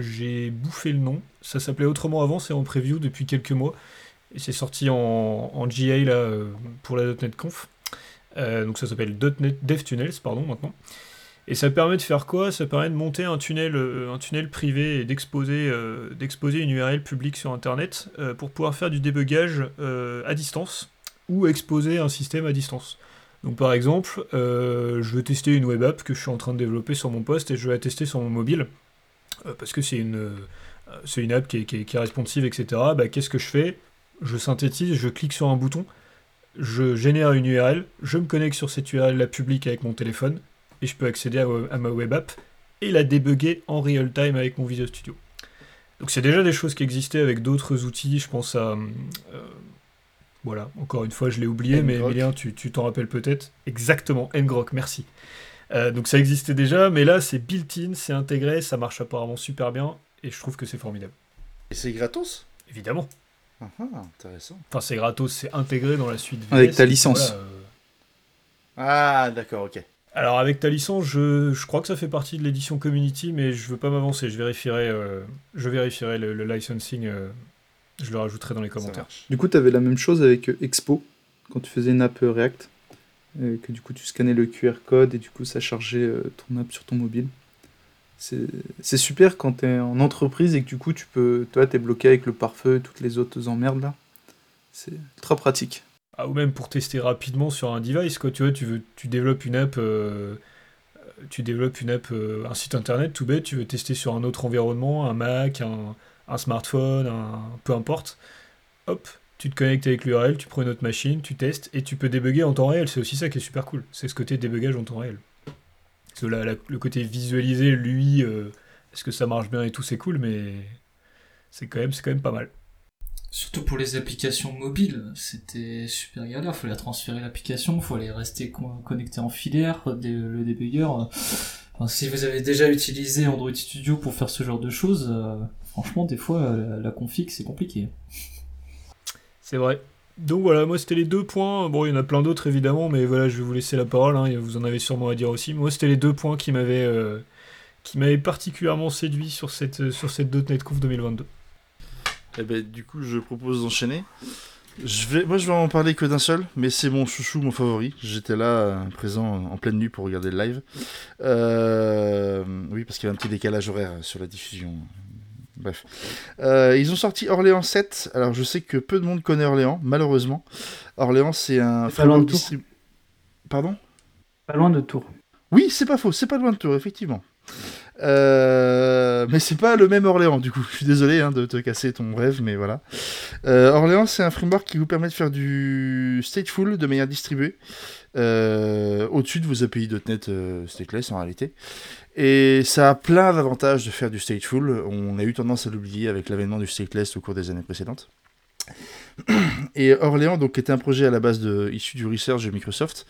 j'ai bouffé le nom, ça s'appelait autrement avant, c'est en preview depuis quelques mois, c'est sorti en, GA euh, pour la .NET Conf. Euh, donc ça s'appelle DevTunnels, maintenant. Et ça permet de faire quoi? Ça permet de monter un tunnel, euh, privé et d'exposer, une URL publique sur Internet pour pouvoir faire du débugage à distance ou exposer un système à distance. Donc par exemple, je veux tester une web app que je suis en train de développer sur mon poste et je veux la tester sur mon mobile parce que c'est une, app qui est, qui est- qui est responsive, etc. Bah, Qu'est-ce que je fais? Je synthétise, je clique sur un bouton, je génère une URL, je me connecte sur cette URL la publique avec mon téléphone et je peux accéder à, à ma web app et la débugger en real time avec mon Visual Studio. Donc c'est déjà des choses qui existaient avec d'autres outils, je pense à... euh, voilà, encore une fois, je l'ai oublié, mais. Emilien, tu tu t'en rappelles peut-être. Exactement, Ngrok, merci. Euh, donc ça existait déjà, mais là c'est built-in, c'est intégré, ça marche apparemment super bien, et je trouve que c'est formidable. Et c'est gratos? Évidemment. Ah, ah, intéressant. Enfin, c'est gratos, c'est intégré dans la suite VS. Avec ta licence. voilà, euh, Ah, d'accord, ok. Alors avec ta licence, je, je crois que ça fait partie de l'édition community, mais je veux pas m'avancer. Je vérifierai, euh, je vérifierai le, le licensing. euh, je le rajouterai dans les commentaires. Du coup, tu avais la même chose avec Expo, quand tu faisais une app React, euh, que du coup tu scannais le QR code et du coup ça chargeait euh, ton app sur ton mobile. C'est super quand tu es en entreprise et que du coup tu peux, toi tu es bloqué avec le pare-feu et toutes les autres emmerdes là. C'est ultra pratique. Ah, ou même pour tester rapidement sur un device, quoi. Tu vois, tu veux, tu développes une app, euh, tu développes une app, euh, un site internet tout bête. Tu veux tester sur un autre environnement, un Mac, un, un smartphone, un peu importe. Hop, tu te connectes avec l'URL, tu prends une autre machine, tu testes et tu peux débugger en temps réel. C'est aussi ça qui est super cool. C'est ce côté débugage en temps réel. Parce que là, la- le côté visualiser, lui, euh, est-ce que ça marche bien et tout, c'est cool, mais c'est quand même, quand même pas mal. Surtout pour les applications mobiles, c'était super galère. Fallait transférer l'application, fallait rester con- connecté en filaire, dé- le débugger. euh. Enfin, si vous avez déjà utilisé Android Studio pour faire ce genre de choses, euh, franchement, des fois, la, la config, c'est compliqué. C'est vrai. Donc voilà, moi c'était les deux points. Bon, il y en a plein d'autres évidemment, mais voilà, je vais vous laisser la parole. hein, vous en avez sûrement à dire aussi. Moi, c'était les deux points qui m'avaient euh, qui m'avaient particulièrement séduit sur cette sur cette Conf 2022. Eh ben, du coup, je propose d'enchaîner. Je vais, moi, je vais en parler que d'un seul, mais c'est mon chouchou, mon favori. J'étais là, euh, présent en pleine nuit pour regarder le live. Euh, oui, parce qu'il y a un petit décalage horaire sur la diffusion. Bref. Euh, ils ont sorti Orléans 7. Alors, je sais que peu de monde connaît Orléans, malheureusement. Orléans, c'est un pas loin de Tours. Pardon Pas loin de Tours. Oui, c'est pas faux, c'est pas loin de Tours, effectivement. Euh, mais c'est pas le même Orléans, du coup. Je suis désolé hein, de te casser ton rêve, mais voilà. Euh, Orléans, c'est un framework qui vous permet de faire du stateful de manière distribuée. Euh, au-dessus de vos API.NET euh, stateless en réalité. Et ça a plein d'avantages de faire du stateful. On a eu tendance à l'oublier avec l'avènement du stateless au cours des années précédentes. Et Orléans, donc, qui était un projet à la base issu du research de Microsoft,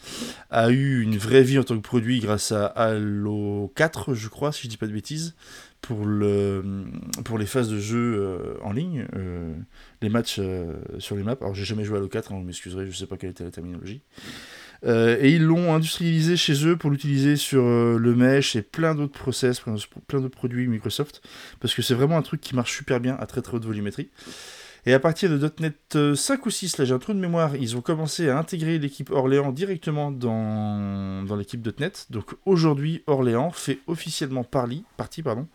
a eu une vraie vie en tant que produit grâce à Halo 4, je crois, si je dis pas de bêtises, pour, le, pour les phases de jeu euh, en ligne, les matchs sur les maps. Alors, j'ai jamais joué à Halo 4, hein, vous m'excuserez, je sais pas quelle était la terminologie. Euh, et ils l'ont industrialisé chez eux pour l'utiliser sur euh, le mesh et plein d'autres process, plein d'autres produits Microsoft, parce que c'est vraiment un truc qui marche super bien à très très haute volumétrie. Et à partir de .NET 5 ou 6, là j'ai un trou de mémoire, ils ont commencé à intégrer l'équipe Orléans directement dans, dans l'équipe .NET. Donc aujourd'hui, Orléans fait officiellement partie pardon,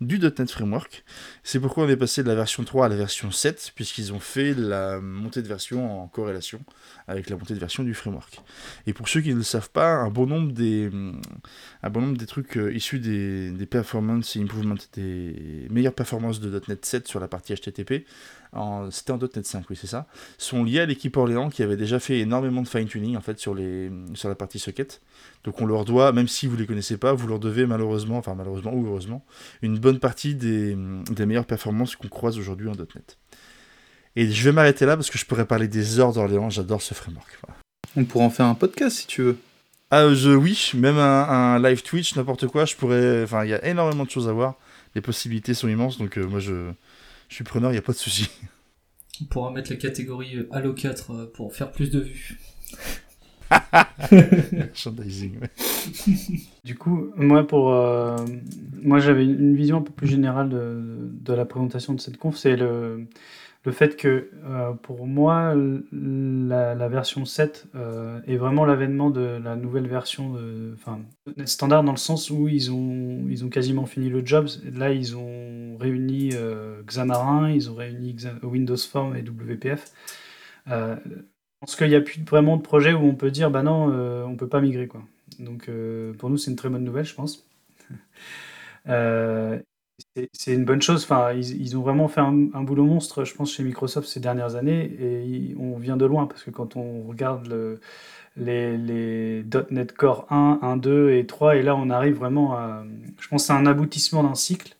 du .NET Framework. C'est pourquoi on est passé de la version 3 à la version 7, puisqu'ils ont fait la montée de version en corrélation avec la montée de version du framework. Et pour ceux qui ne le savent pas, un bon nombre des, un bon nombre des trucs euh, issus des, des performance improvement, des meilleures performances de .NET 7 sur la partie HTTP, c'était en .NET 5, oui c'est ça, sont liés à l'équipe Orléans qui avait déjà fait énormément de fine-tuning en fait sur, les, sur la partie socket. Donc on leur doit, même si vous les connaissez pas, vous leur devez malheureusement, enfin malheureusement ou heureusement, une bonne partie des, des meilleures performances qu'on croise aujourd'hui en .NET. Et je vais m'arrêter là parce que je pourrais parler des heures d'Orléans, j'adore ce framework. Voilà. On pourra en faire un podcast si tu veux. Ah, je, oui, même un, un live Twitch, n'importe quoi, je pourrais. Enfin, il y a énormément de choses à voir. les possibilités sont immenses, donc moi je, je suis preneur, il n'y a pas de souci. On pourra mettre la catégorie Halo 4 pour faire plus de vues. Merchandising, Du coup, moi, pour, euh, moi j'avais une vision un peu plus générale de, de la présentation de cette conf. C'est le, le fait que, euh, pour moi, la, version 7 euh, est vraiment l'avènement de la nouvelle version standard dans le sens où ils ont, ils ont quasiment fini le job. Là, ils ont réuni Xamarin, ils ont réuni Windows Form et WPF. Parce qu'il n'y a plus vraiment de projet où on peut dire, bah non, euh, on peut pas migrer. Quoi. Donc euh, pour nous, c'est une très bonne nouvelle, je pense. Euh, c'est une bonne chose. Enfin, ils, ont vraiment fait un, boulot monstre, je pense, chez Microsoft ces dernières années. Et on vient de loin, parce que quand on regarde le, les, .NET Core 1, 1, 2 et 3, et là, on arrive vraiment à... Je pense c'est un aboutissement d'un cycle.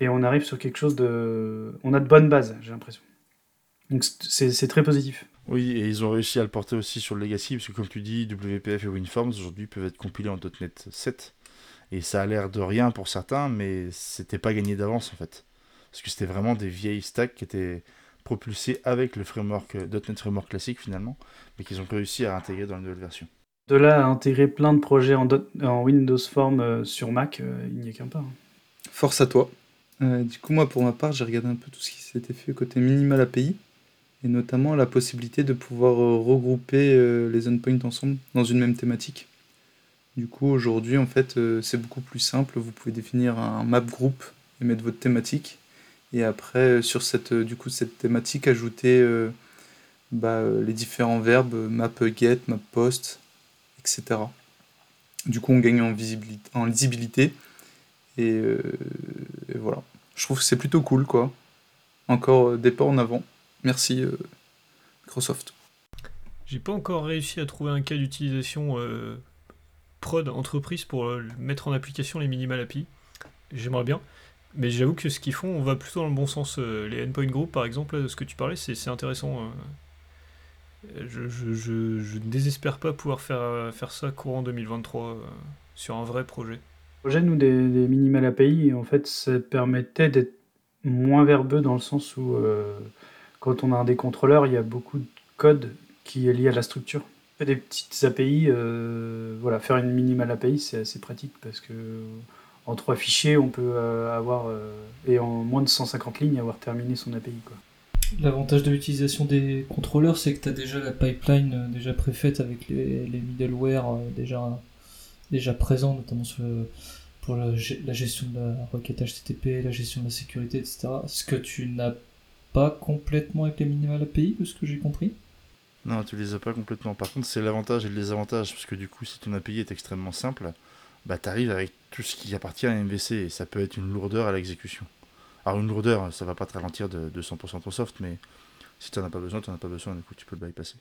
Et on arrive sur quelque chose de... On a de bonnes bases, j'ai l'impression. Donc c'est très positif. Oui, et ils ont réussi à le porter aussi sur le Legacy, parce que comme tu dis, WPF et WinForms aujourd'hui peuvent être compilés en .NET 7. Et ça a l'air de rien pour certains, mais c'était pas gagné d'avance en fait. Parce que c'était vraiment des vieilles stacks qui étaient propulsées avec le framework .NET Framework classique finalement, mais qu'ils ont réussi à intégrer dans la nouvelle version. De là à intégrer plein de projets en, en Windows Form euh, sur Mac, euh, il n'y a qu'un pas. Hein. Force à toi. Euh, du coup, moi pour ma part, j'ai regardé un peu tout ce qui s'était fait côté Minimal API et notamment la possibilité de pouvoir euh, regrouper euh, les endpoints ensemble dans une même thématique. Du coup, aujourd'hui, en fait, euh, c'est beaucoup plus simple. Vous pouvez définir un map group et mettre votre thématique. Et après, sur cette, du coup, cette thématique, ajouter bah, les différents verbes map get, map post, etc. Du coup, on gagne en, lisibilité. Et, et voilà. Je trouve que c'est plutôt cool, quoi. Encore des pas en avant. Merci euh, Microsoft. J'ai pas encore réussi à trouver un cas d'utilisation euh, prod entreprise pour euh, mettre en application les minimal API. J'aimerais bien. Mais j'avoue que ce qu'ils font, on va plutôt dans le bon sens. les endpoint group, par exemple, de ce que tu parlais, c'est intéressant. Je, je, ne désespère pas pouvoir faire, faire ça courant 2023 sur un vrai projet. Projet, nous, des, des minimal API, en fait, ça permettait d'être moins verbeux dans le sens où quand on a un décontrôleur, il y a beaucoup de code qui est lié à la structure. Des petites API, euh, voilà, faire une minimal API, c'est assez pratique parce que en trois fichiers, on peut euh, avoir, euh, et en moins de 150 lignes, avoir terminé son API. L'avantage de l'utilisation des contrôleurs, c'est que tu as déjà la pipeline déjà préfaite avec les, middleware déjà, déjà présents, notamment pour la, la, gestion de la requête HTTP, la gestion de la sécurité, etc. Ce que tu n'as pas complètement avec les minimal API, de ce que j'ai compris? Non, tu les as pas complètement. Par contre, c'est l'avantage et le désavantage, parce que du coup, si ton API est extrêmement simple, bah arrives avec tout ce qui appartient à MVC, et ça peut être une lourdeur à l'exécution. Alors une lourdeur, ça va pas te ralentir de, 100% ton soft, mais si tu n'en as pas besoin, tu n'en as pas besoin, du coup tu peux le bypasser.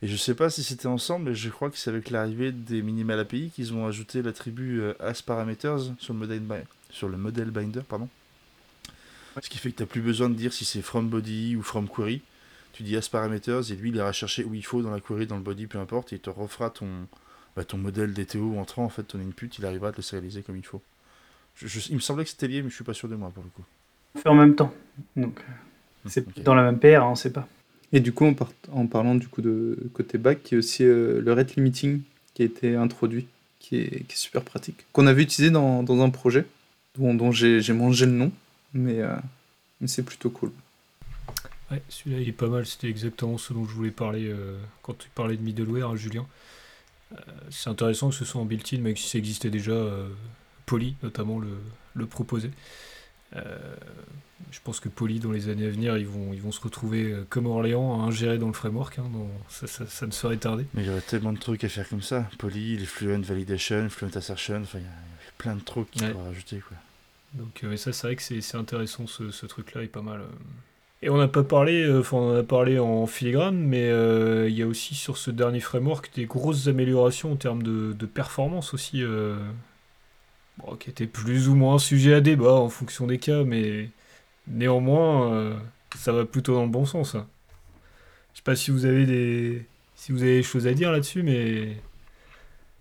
Et je sais pas si c'était ensemble, mais je crois que c'est avec l'arrivée des minimal API qu'ils ont ajouté l'attribut euh, le model, sur le model binder, pardon. Ce qui fait que tu n'as plus besoin de dire si c'est from body ou from query. Tu dis as parameters et lui il ira chercher où il faut dans la query, dans le body, peu importe, et il te refera ton, bah, ton modèle DTO entrant, en fait, ton input, il arrivera à te le sérialiser comme il faut. il me semblait que c'était lié, mais je suis pas sûr de moi pour le coup. On fait en même temps. Donc, hmm, c'est dans la même PR, on sait pas. Et du coup, en, parlant du coup de côté back, il y a aussi euh, le rate limiting qui a été introduit, qui est, super pratique, qu'on avait utilisé dans, un projet dont, dont j'ai mangé le nom, euh, mais, c'est plutôt cool. Ouais, celui-là il est pas mal, c'était exactement ce dont je voulais parler euh, quand tu parlais de middleware, hein, Julien. Euh, c'est intéressant que ce soit en built-in, mais que si ça existait déjà, Poly notamment le, le proposait. je pense que Poly, dans les années à venir, ils vont, ils vont se retrouver comme Orléans à ingérer dans le framework. Hein, ça, ça, ne serait tardé. Mais il y aurait tellement de trucs à faire comme ça. Poly, les Fluent Validation, Fluent Assertion, enfin, il y, a plein de trucs qu'il ouais. rajouter. Quoi. Donc euh, ça c'est vrai que c'est intéressant ce, truc-là est pas mal. Euh. Et on n'a pas parlé, euh, enfin on a parlé en filigrane, mais il y a aussi sur ce dernier framework des grosses améliorations en termes de, performance aussi, qui étaient plus ou moins sujet à débat en fonction des cas, mais néanmoins ça va plutôt dans le bon sens. Hein. Je sais pas si vous avez des, si vous avez des choses à dire là-dessus, mais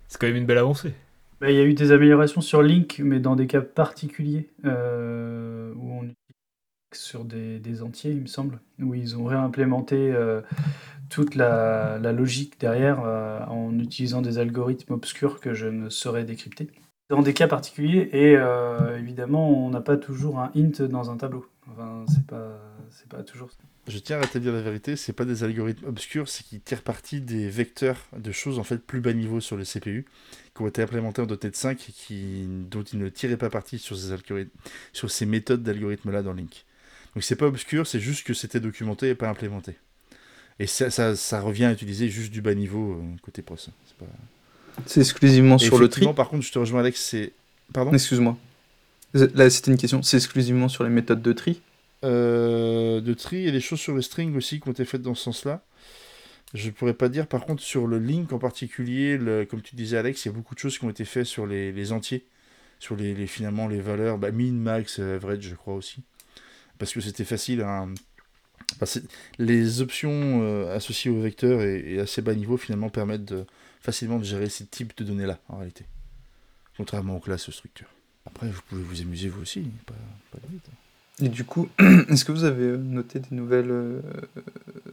c'est quand même une belle avancée. Bah, il y a eu des améliorations sur Link, mais dans des cas particuliers, euh, où on sur des, des entiers, il me semble, où ils ont réimplémenté euh, toute la, la logique derrière euh, en utilisant des algorithmes obscurs que je ne saurais décrypter. Dans des cas particuliers, et euh, évidemment, on n'a pas toujours un int dans un tableau. Enfin, c'est pas, c'est pas toujours. Je tiens à rétablir la vérité, c'est pas des algorithmes obscurs, c'est qu'ils tirent parti des vecteurs de choses en fait plus bas niveau sur le CPU, qui ont été implémentés en .NET 5 et qui, dont ils ne tiraient pas parti sur ces algorithmes, sur ces méthodes d'algorithmes là dans Link. Donc c'est pas obscur, c'est juste que c'était documenté et pas implémenté. Et ça, ça, ça revient à utiliser juste du bas niveau euh, côté pros. C'est pas... Exclusivement Et sur le tri. Par contre, je te rejoins Alex, c'est... Pardon? Excuse-moi. Là, c'était une question. C'est exclusivement sur les méthodes de tri? Euh, de tri et des choses sur le string aussi qui ont été faites dans ce sens-là. Je pourrais pas dire par contre sur le link en particulier, le- comme tu disais Alex, il y a beaucoup de choses qui ont été faites sur les, les entiers, sur les, les- finalement les valeurs, bah, min, max, euh, average je crois aussi. Parce que c'était facile les options euh, associées au vecteur et, et assez bas niveau finalement permettent de, facilement de gérer ces types de données-là en réalité. Contrairement aux classes structures. Après, vous pouvez vous amuser vous aussi, pas, pas limite. Et du coup, est-ce que vous avez noté des nouvelles euh,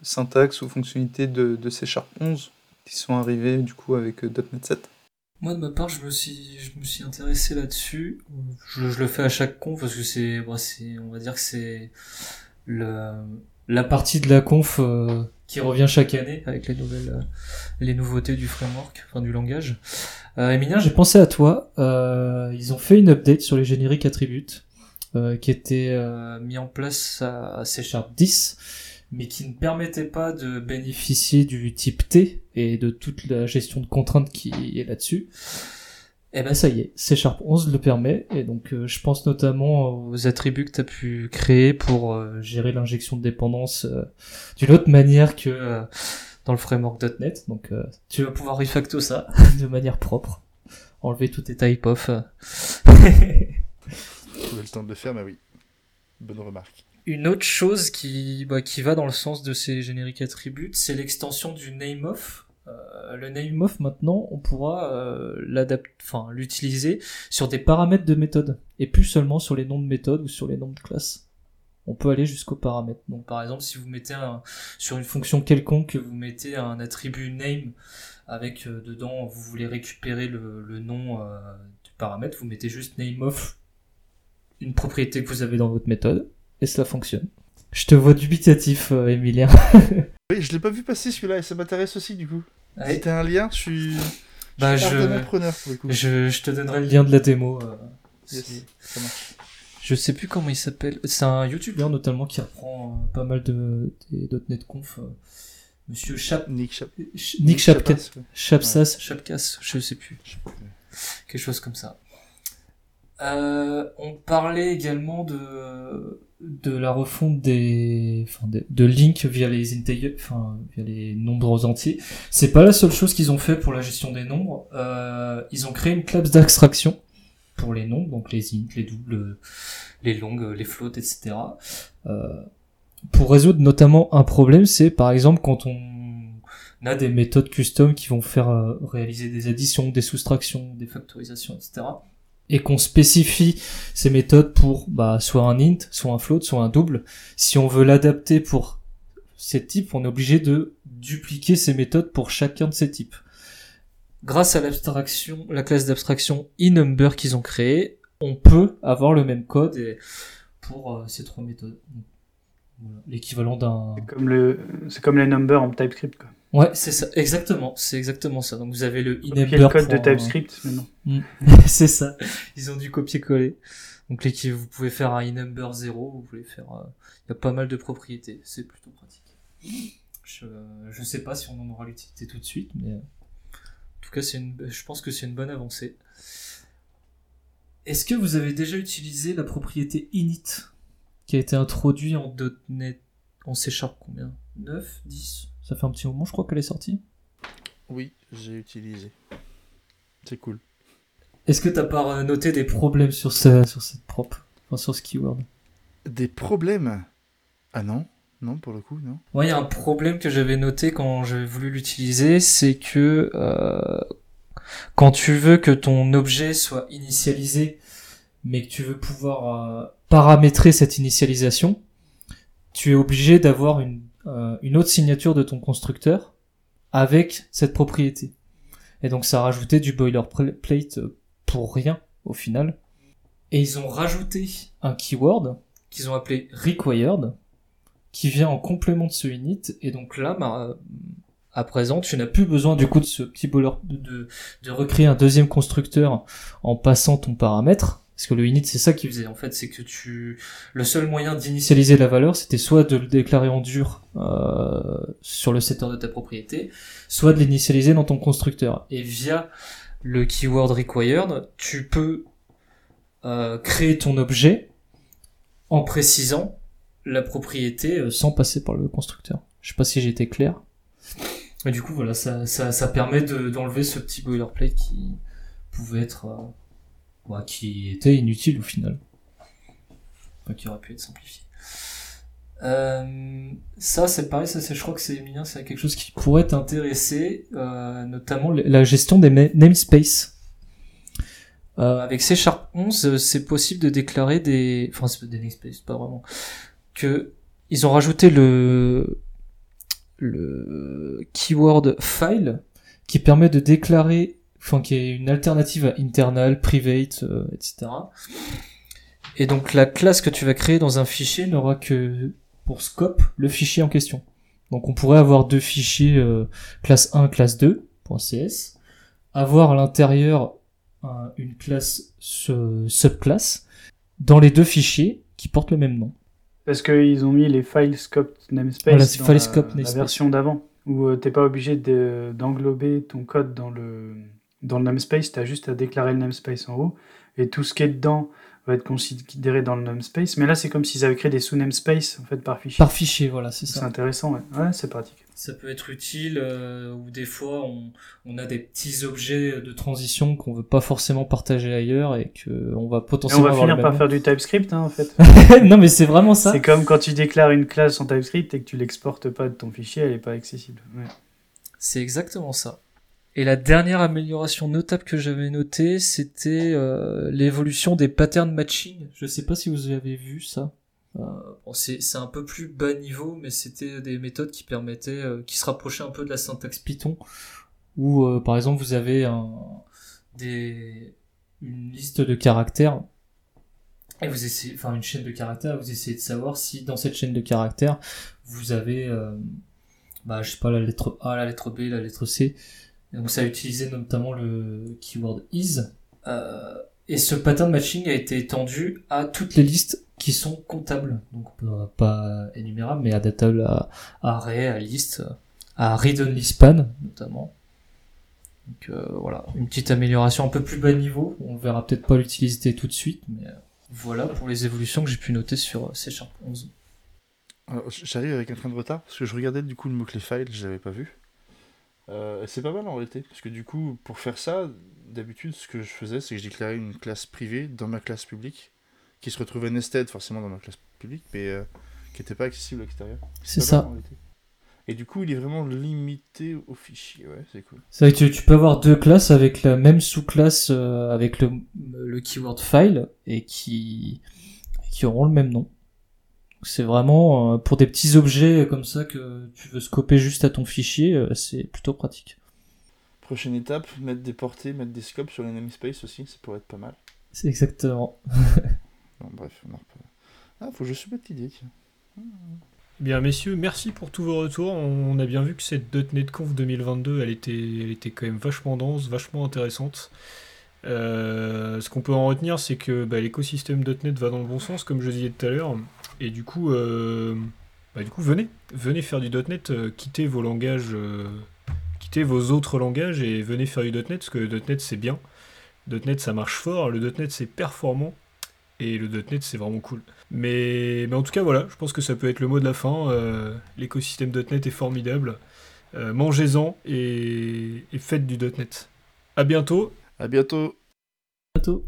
syntaxes ou fonctionnalités de, de C Sharp 11 qui sont arrivées du coup avec euh, .NET 7 Moi de ma part, je me suis, je me suis intéressé là-dessus. Je, je le fais à chaque conf parce que c'est, bon, c'est, on va dire que c'est le, la partie de la conf euh, qui revient chaque année avec les nouvelles, euh, les nouveautés du framework, enfin du langage. Euh, Emilien, j'ai pensé à toi. Euh, ils ont fait une update sur les génériques attributes euh, qui était mis en place à, à C Sharp 10 mais qui ne permettait pas de bénéficier du type T et de toute la gestion de contraintes qui est là-dessus. Et ben ça y est, C Sharp 11 le permet, et donc euh, je pense notamment aux attributs que tu as pu créer pour euh, gérer l'injection de dépendance euh, d'une autre manière que dans le framework .NET. Donc tu vas pouvoir refacto ça de manière propre, enlever tous tes type off. euh. Trouver le temps de le faire, mais oui. Bonne remarque. Une autre chose qui, bah, qui va dans le sens de ces génériques attributs, c'est l'extension du name of. Euh, le name of maintenant, on pourra euh, l'utiliser sur des paramètres de méthode et plus seulement sur les noms de méthode ou sur les noms de classe. On peut aller jusqu'aux paramètres. Donc par exemple, si vous mettez sur une fonction quelconque, vous mettez un attribut name avec euh, dedans, vous voulez récupérer le, nom euh, du paramètre, vous mettez juste name of une propriété que vous avez dans votre méthode et cela fonctionne. Je te vois dubitatif, euh, Emilien. Oui, je l'ai pas vu passer celui-là et ça m'intéresse aussi du coup. Ouais. Si t'as un lien, je suis. Bah, je suis je- ardemment preneur pour le coup. Je, je te donnerai le lien de la démo. euh, Yes, c'est- ça marche. Je sais plus comment il s'appelle. C'est un YouTuber notamment qui reprend euh, pas mal de des .NET Conf. euh, Monsieur Chap... Nick Chap. Ch- Nick. Chapas, ouais. Chapsas, plus. Je sais plus. Quelque chose comme ça. Euh, on parlait également de de la refonte des, enfin, de, Link via les enfin, via les nombres entiers. C'est pas la seule chose qu'ils ont fait pour la gestion des nombres. Euh, ils ont créé une classe d'abstraction pour les nombres, donc les int, les doubles, les longues, les floats, etc. Euh, pour résoudre notamment un problème, c'est par exemple quand on a des méthodes custom qui vont faire euh, réaliser des additions, des soustractions, des factorisations, etc. Et qu'on spécifie ces méthodes pour bah, soit un int, soit un float, soit un double. Si on veut l'adapter pour ces types, on est obligé de dupliquer ces méthodes pour chacun de ces types. Grâce à l'abstraction, la classe d'abstraction eNumber qu'ils ont créée, on peut avoir le même code pour euh, ces trois méthodes. L'équivalent d'un comme, le, c'est comme les numbers en TypeScript. Quoi. Ouais, c'est ça, exactement, c'est exactement ça. Donc vous avez le Copier enumber le code de un- TypeScript maintenant. Mm. c'est ça. Ils ont dû copier-coller. Donc vous pouvez faire un enumber 0, vous pouvez faire euh, il y a pas mal de propriétés, c'est plutôt pratique. Je je sais pas si on en aura l'utilité tout de suite mais euh, en tout cas, c'est une je pense que c'est une bonne avancée. Est-ce que vous avez déjà utilisé la propriété init qui a été introduite en .NET en C Sharp combien? 9 10 Ça fait un petit moment, je crois qu'elle est sortie. Oui, j'ai utilisé. C'est cool. Est-ce que t'as pas euh, noté des problèmes sur, ce, sur cette prop? Enfin, sur ce keyword? Des problèmes? Ah non Non, pour le coup, non. Moi, il y a un problème que j'avais noté quand j'ai voulu l'utiliser, c'est que euh, quand tu veux que ton objet soit initialisé, mais que tu veux pouvoir euh, paramétrer cette initialisation, tu es obligé d'avoir une, euh, une autre signature de ton constructeur avec cette propriété. Et donc ça a rajouté du boilerplate pour rien au final. Et ils ont rajouté un keyword qu'ils ont appelé required, qui vient en complément de ce init. Et donc là, bah, à présent, tu n'as plus besoin du coup de ce petit boiler de, recréer un deuxième constructeur en passant ton paramètre. Parce que le init, c'est ça qu'il faisait en fait, c'est que tu, le seul moyen d'initialiser la valeur, c'était soit de le déclarer en dur euh, sur le setter de ta propriété, soit de l'initialiser dans ton constructeur. Et via le keyword required, tu peux euh, créer ton objet en précisant la propriété euh, sans passer par le constructeur. Je sais pas si été clair. Et du coup, voilà, ça, ça, ça permet d'enlever ce petit boilerplate qui pouvait être, euh, qui était inutile au final. Qui aurait pu être simplifié. Euh, ça, c'est pareil, ça, je crois que c'est Emilien, c'est quelque chose qui pourrait t'intéresser, euh, notamment la gestion des namespaces. Euh, avec C Sharp 11, euh, c'est possible de déclarer des, enfin, des namespaces, pas vraiment, que ils ont rajouté le le keyword file qui permet de déclarer, enfin, qui est une alternative à internal, private, euh, etc. Et donc la classe que tu vas créer dans un fichier n'aura que pour scope le fichier en question. Donc on pourrait avoir deux fichiers euh, classe 1, classe 2, .cs, avoir à l'intérieur une classe subclasse dans les deux fichiers qui portent le même nom. Parce qu'ils ont mis les file scope namespace dans la, version d'avant, où tu euh, t'es pas obligé d'englober ton code dans le, dans le namespace, tu as juste à déclarer le namespace en haut, et tout ce qui est dedans va être considéré dans le namespace. Mais là, c'est comme s'ils avaient créé des sous-namespace en fait, par fichier. Par fichier, voilà, c'est ça. C'est intéressant, ouais, ouais c'est pratique ça peut être utile euh, ou des fois on, on, a des petits objets de transition qu'on veut pas forcément partager ailleurs et que on va potentiellement et on va finir par faire du TypeScript hein, en fait. non mais c'est vraiment ça. C'est comme quand tu déclares une classe en TypeScript et que tu l'exportes pas de ton fichier, elle est pas accessible. Ouais. C'est exactement ça. Et la dernière amélioration notable que j'avais notée, c'était euh, l'évolution des patterns matching. Je sais pas si vous avez vu ça. Euh, c'est un peu plus bas niveau, mais c'était des méthodes qui permettaient, euh, qui se rapprochaient un peu de la syntaxe Python, où par exemple vous avez une liste de caractères et vous essayez, enfin une chaîne de caractères, vous essayez de savoir si dans cette chaîne de caractères vous avez, bah pas la lettre A, la lettre B, la lettre C. Donc ça a utilisé notamment le keyword is. et ce pattern matching a été étendu à toutes les listes qui sont comptables, donc pas énumérables, mais adaptables à, array, à liste, à read-only span notamment. Donc euh, voilà, une petite amélioration un peu plus bas niveau. On verra peut-être pas l'utilité tout de suite, mais euh, voilà pour les évolutions que j'ai pu noter sur C Sharp 11. J'arrive avec un train de retard parce que je regardais du coup le mot-clé file, je l'avais pas vu. Euh, c'est pas mal en réalité, parce que du coup, pour faire ça, d'habitude, ce que je faisais, c'est que je déclarais une classe privée dans ma classe publique qui se retrouvait nested forcément dans ma classe publique, mais euh, qui n'était pas accessible à l'extérieur. C'est ça. Et du coup, il est vraiment limité au fichier, ouais, c'est cool. C'est vrai que tu, peux avoir deux classes avec la même sous-classe, euh, avec le, le, keyword file, et qui, qui auront le même nom. C'est vraiment, euh, pour des petits objets comme ça que tu veux scoper juste à ton fichier, c'est plutôt pratique. Prochaine étape, mettre des portées, mettre des scopes sur les namespace aussi, ça pourrait être pas mal. C'est exactement. bref, on Ah, faut que je soumette l'idée, Bien, messieurs, merci pour tous vos retours. On a bien vu que cette .NET Conf 2022, elle était, elle était quand même vachement dense, vachement intéressante. Euh, ce qu'on peut en retenir, c'est que bah, l'écosystème .NET va dans le bon sens, comme je disais tout à l'heure. Et du coup, euh, bah, du coup, venez, venez faire du .NET, euh, quittez vos langages, quittez vos autres langages et venez faire du .NET, parce que le .NET c'est bien. .NET ça marche fort, le .NET c'est performant. Et le .NET, c'est vraiment cool. Mais, mais en tout cas, voilà, je pense que ça peut être le mot de la fin. Euh, l'écosystème .NET est formidable. Euh, mangez-en et, et faites du .NET. À bientôt. À bientôt. À bientôt.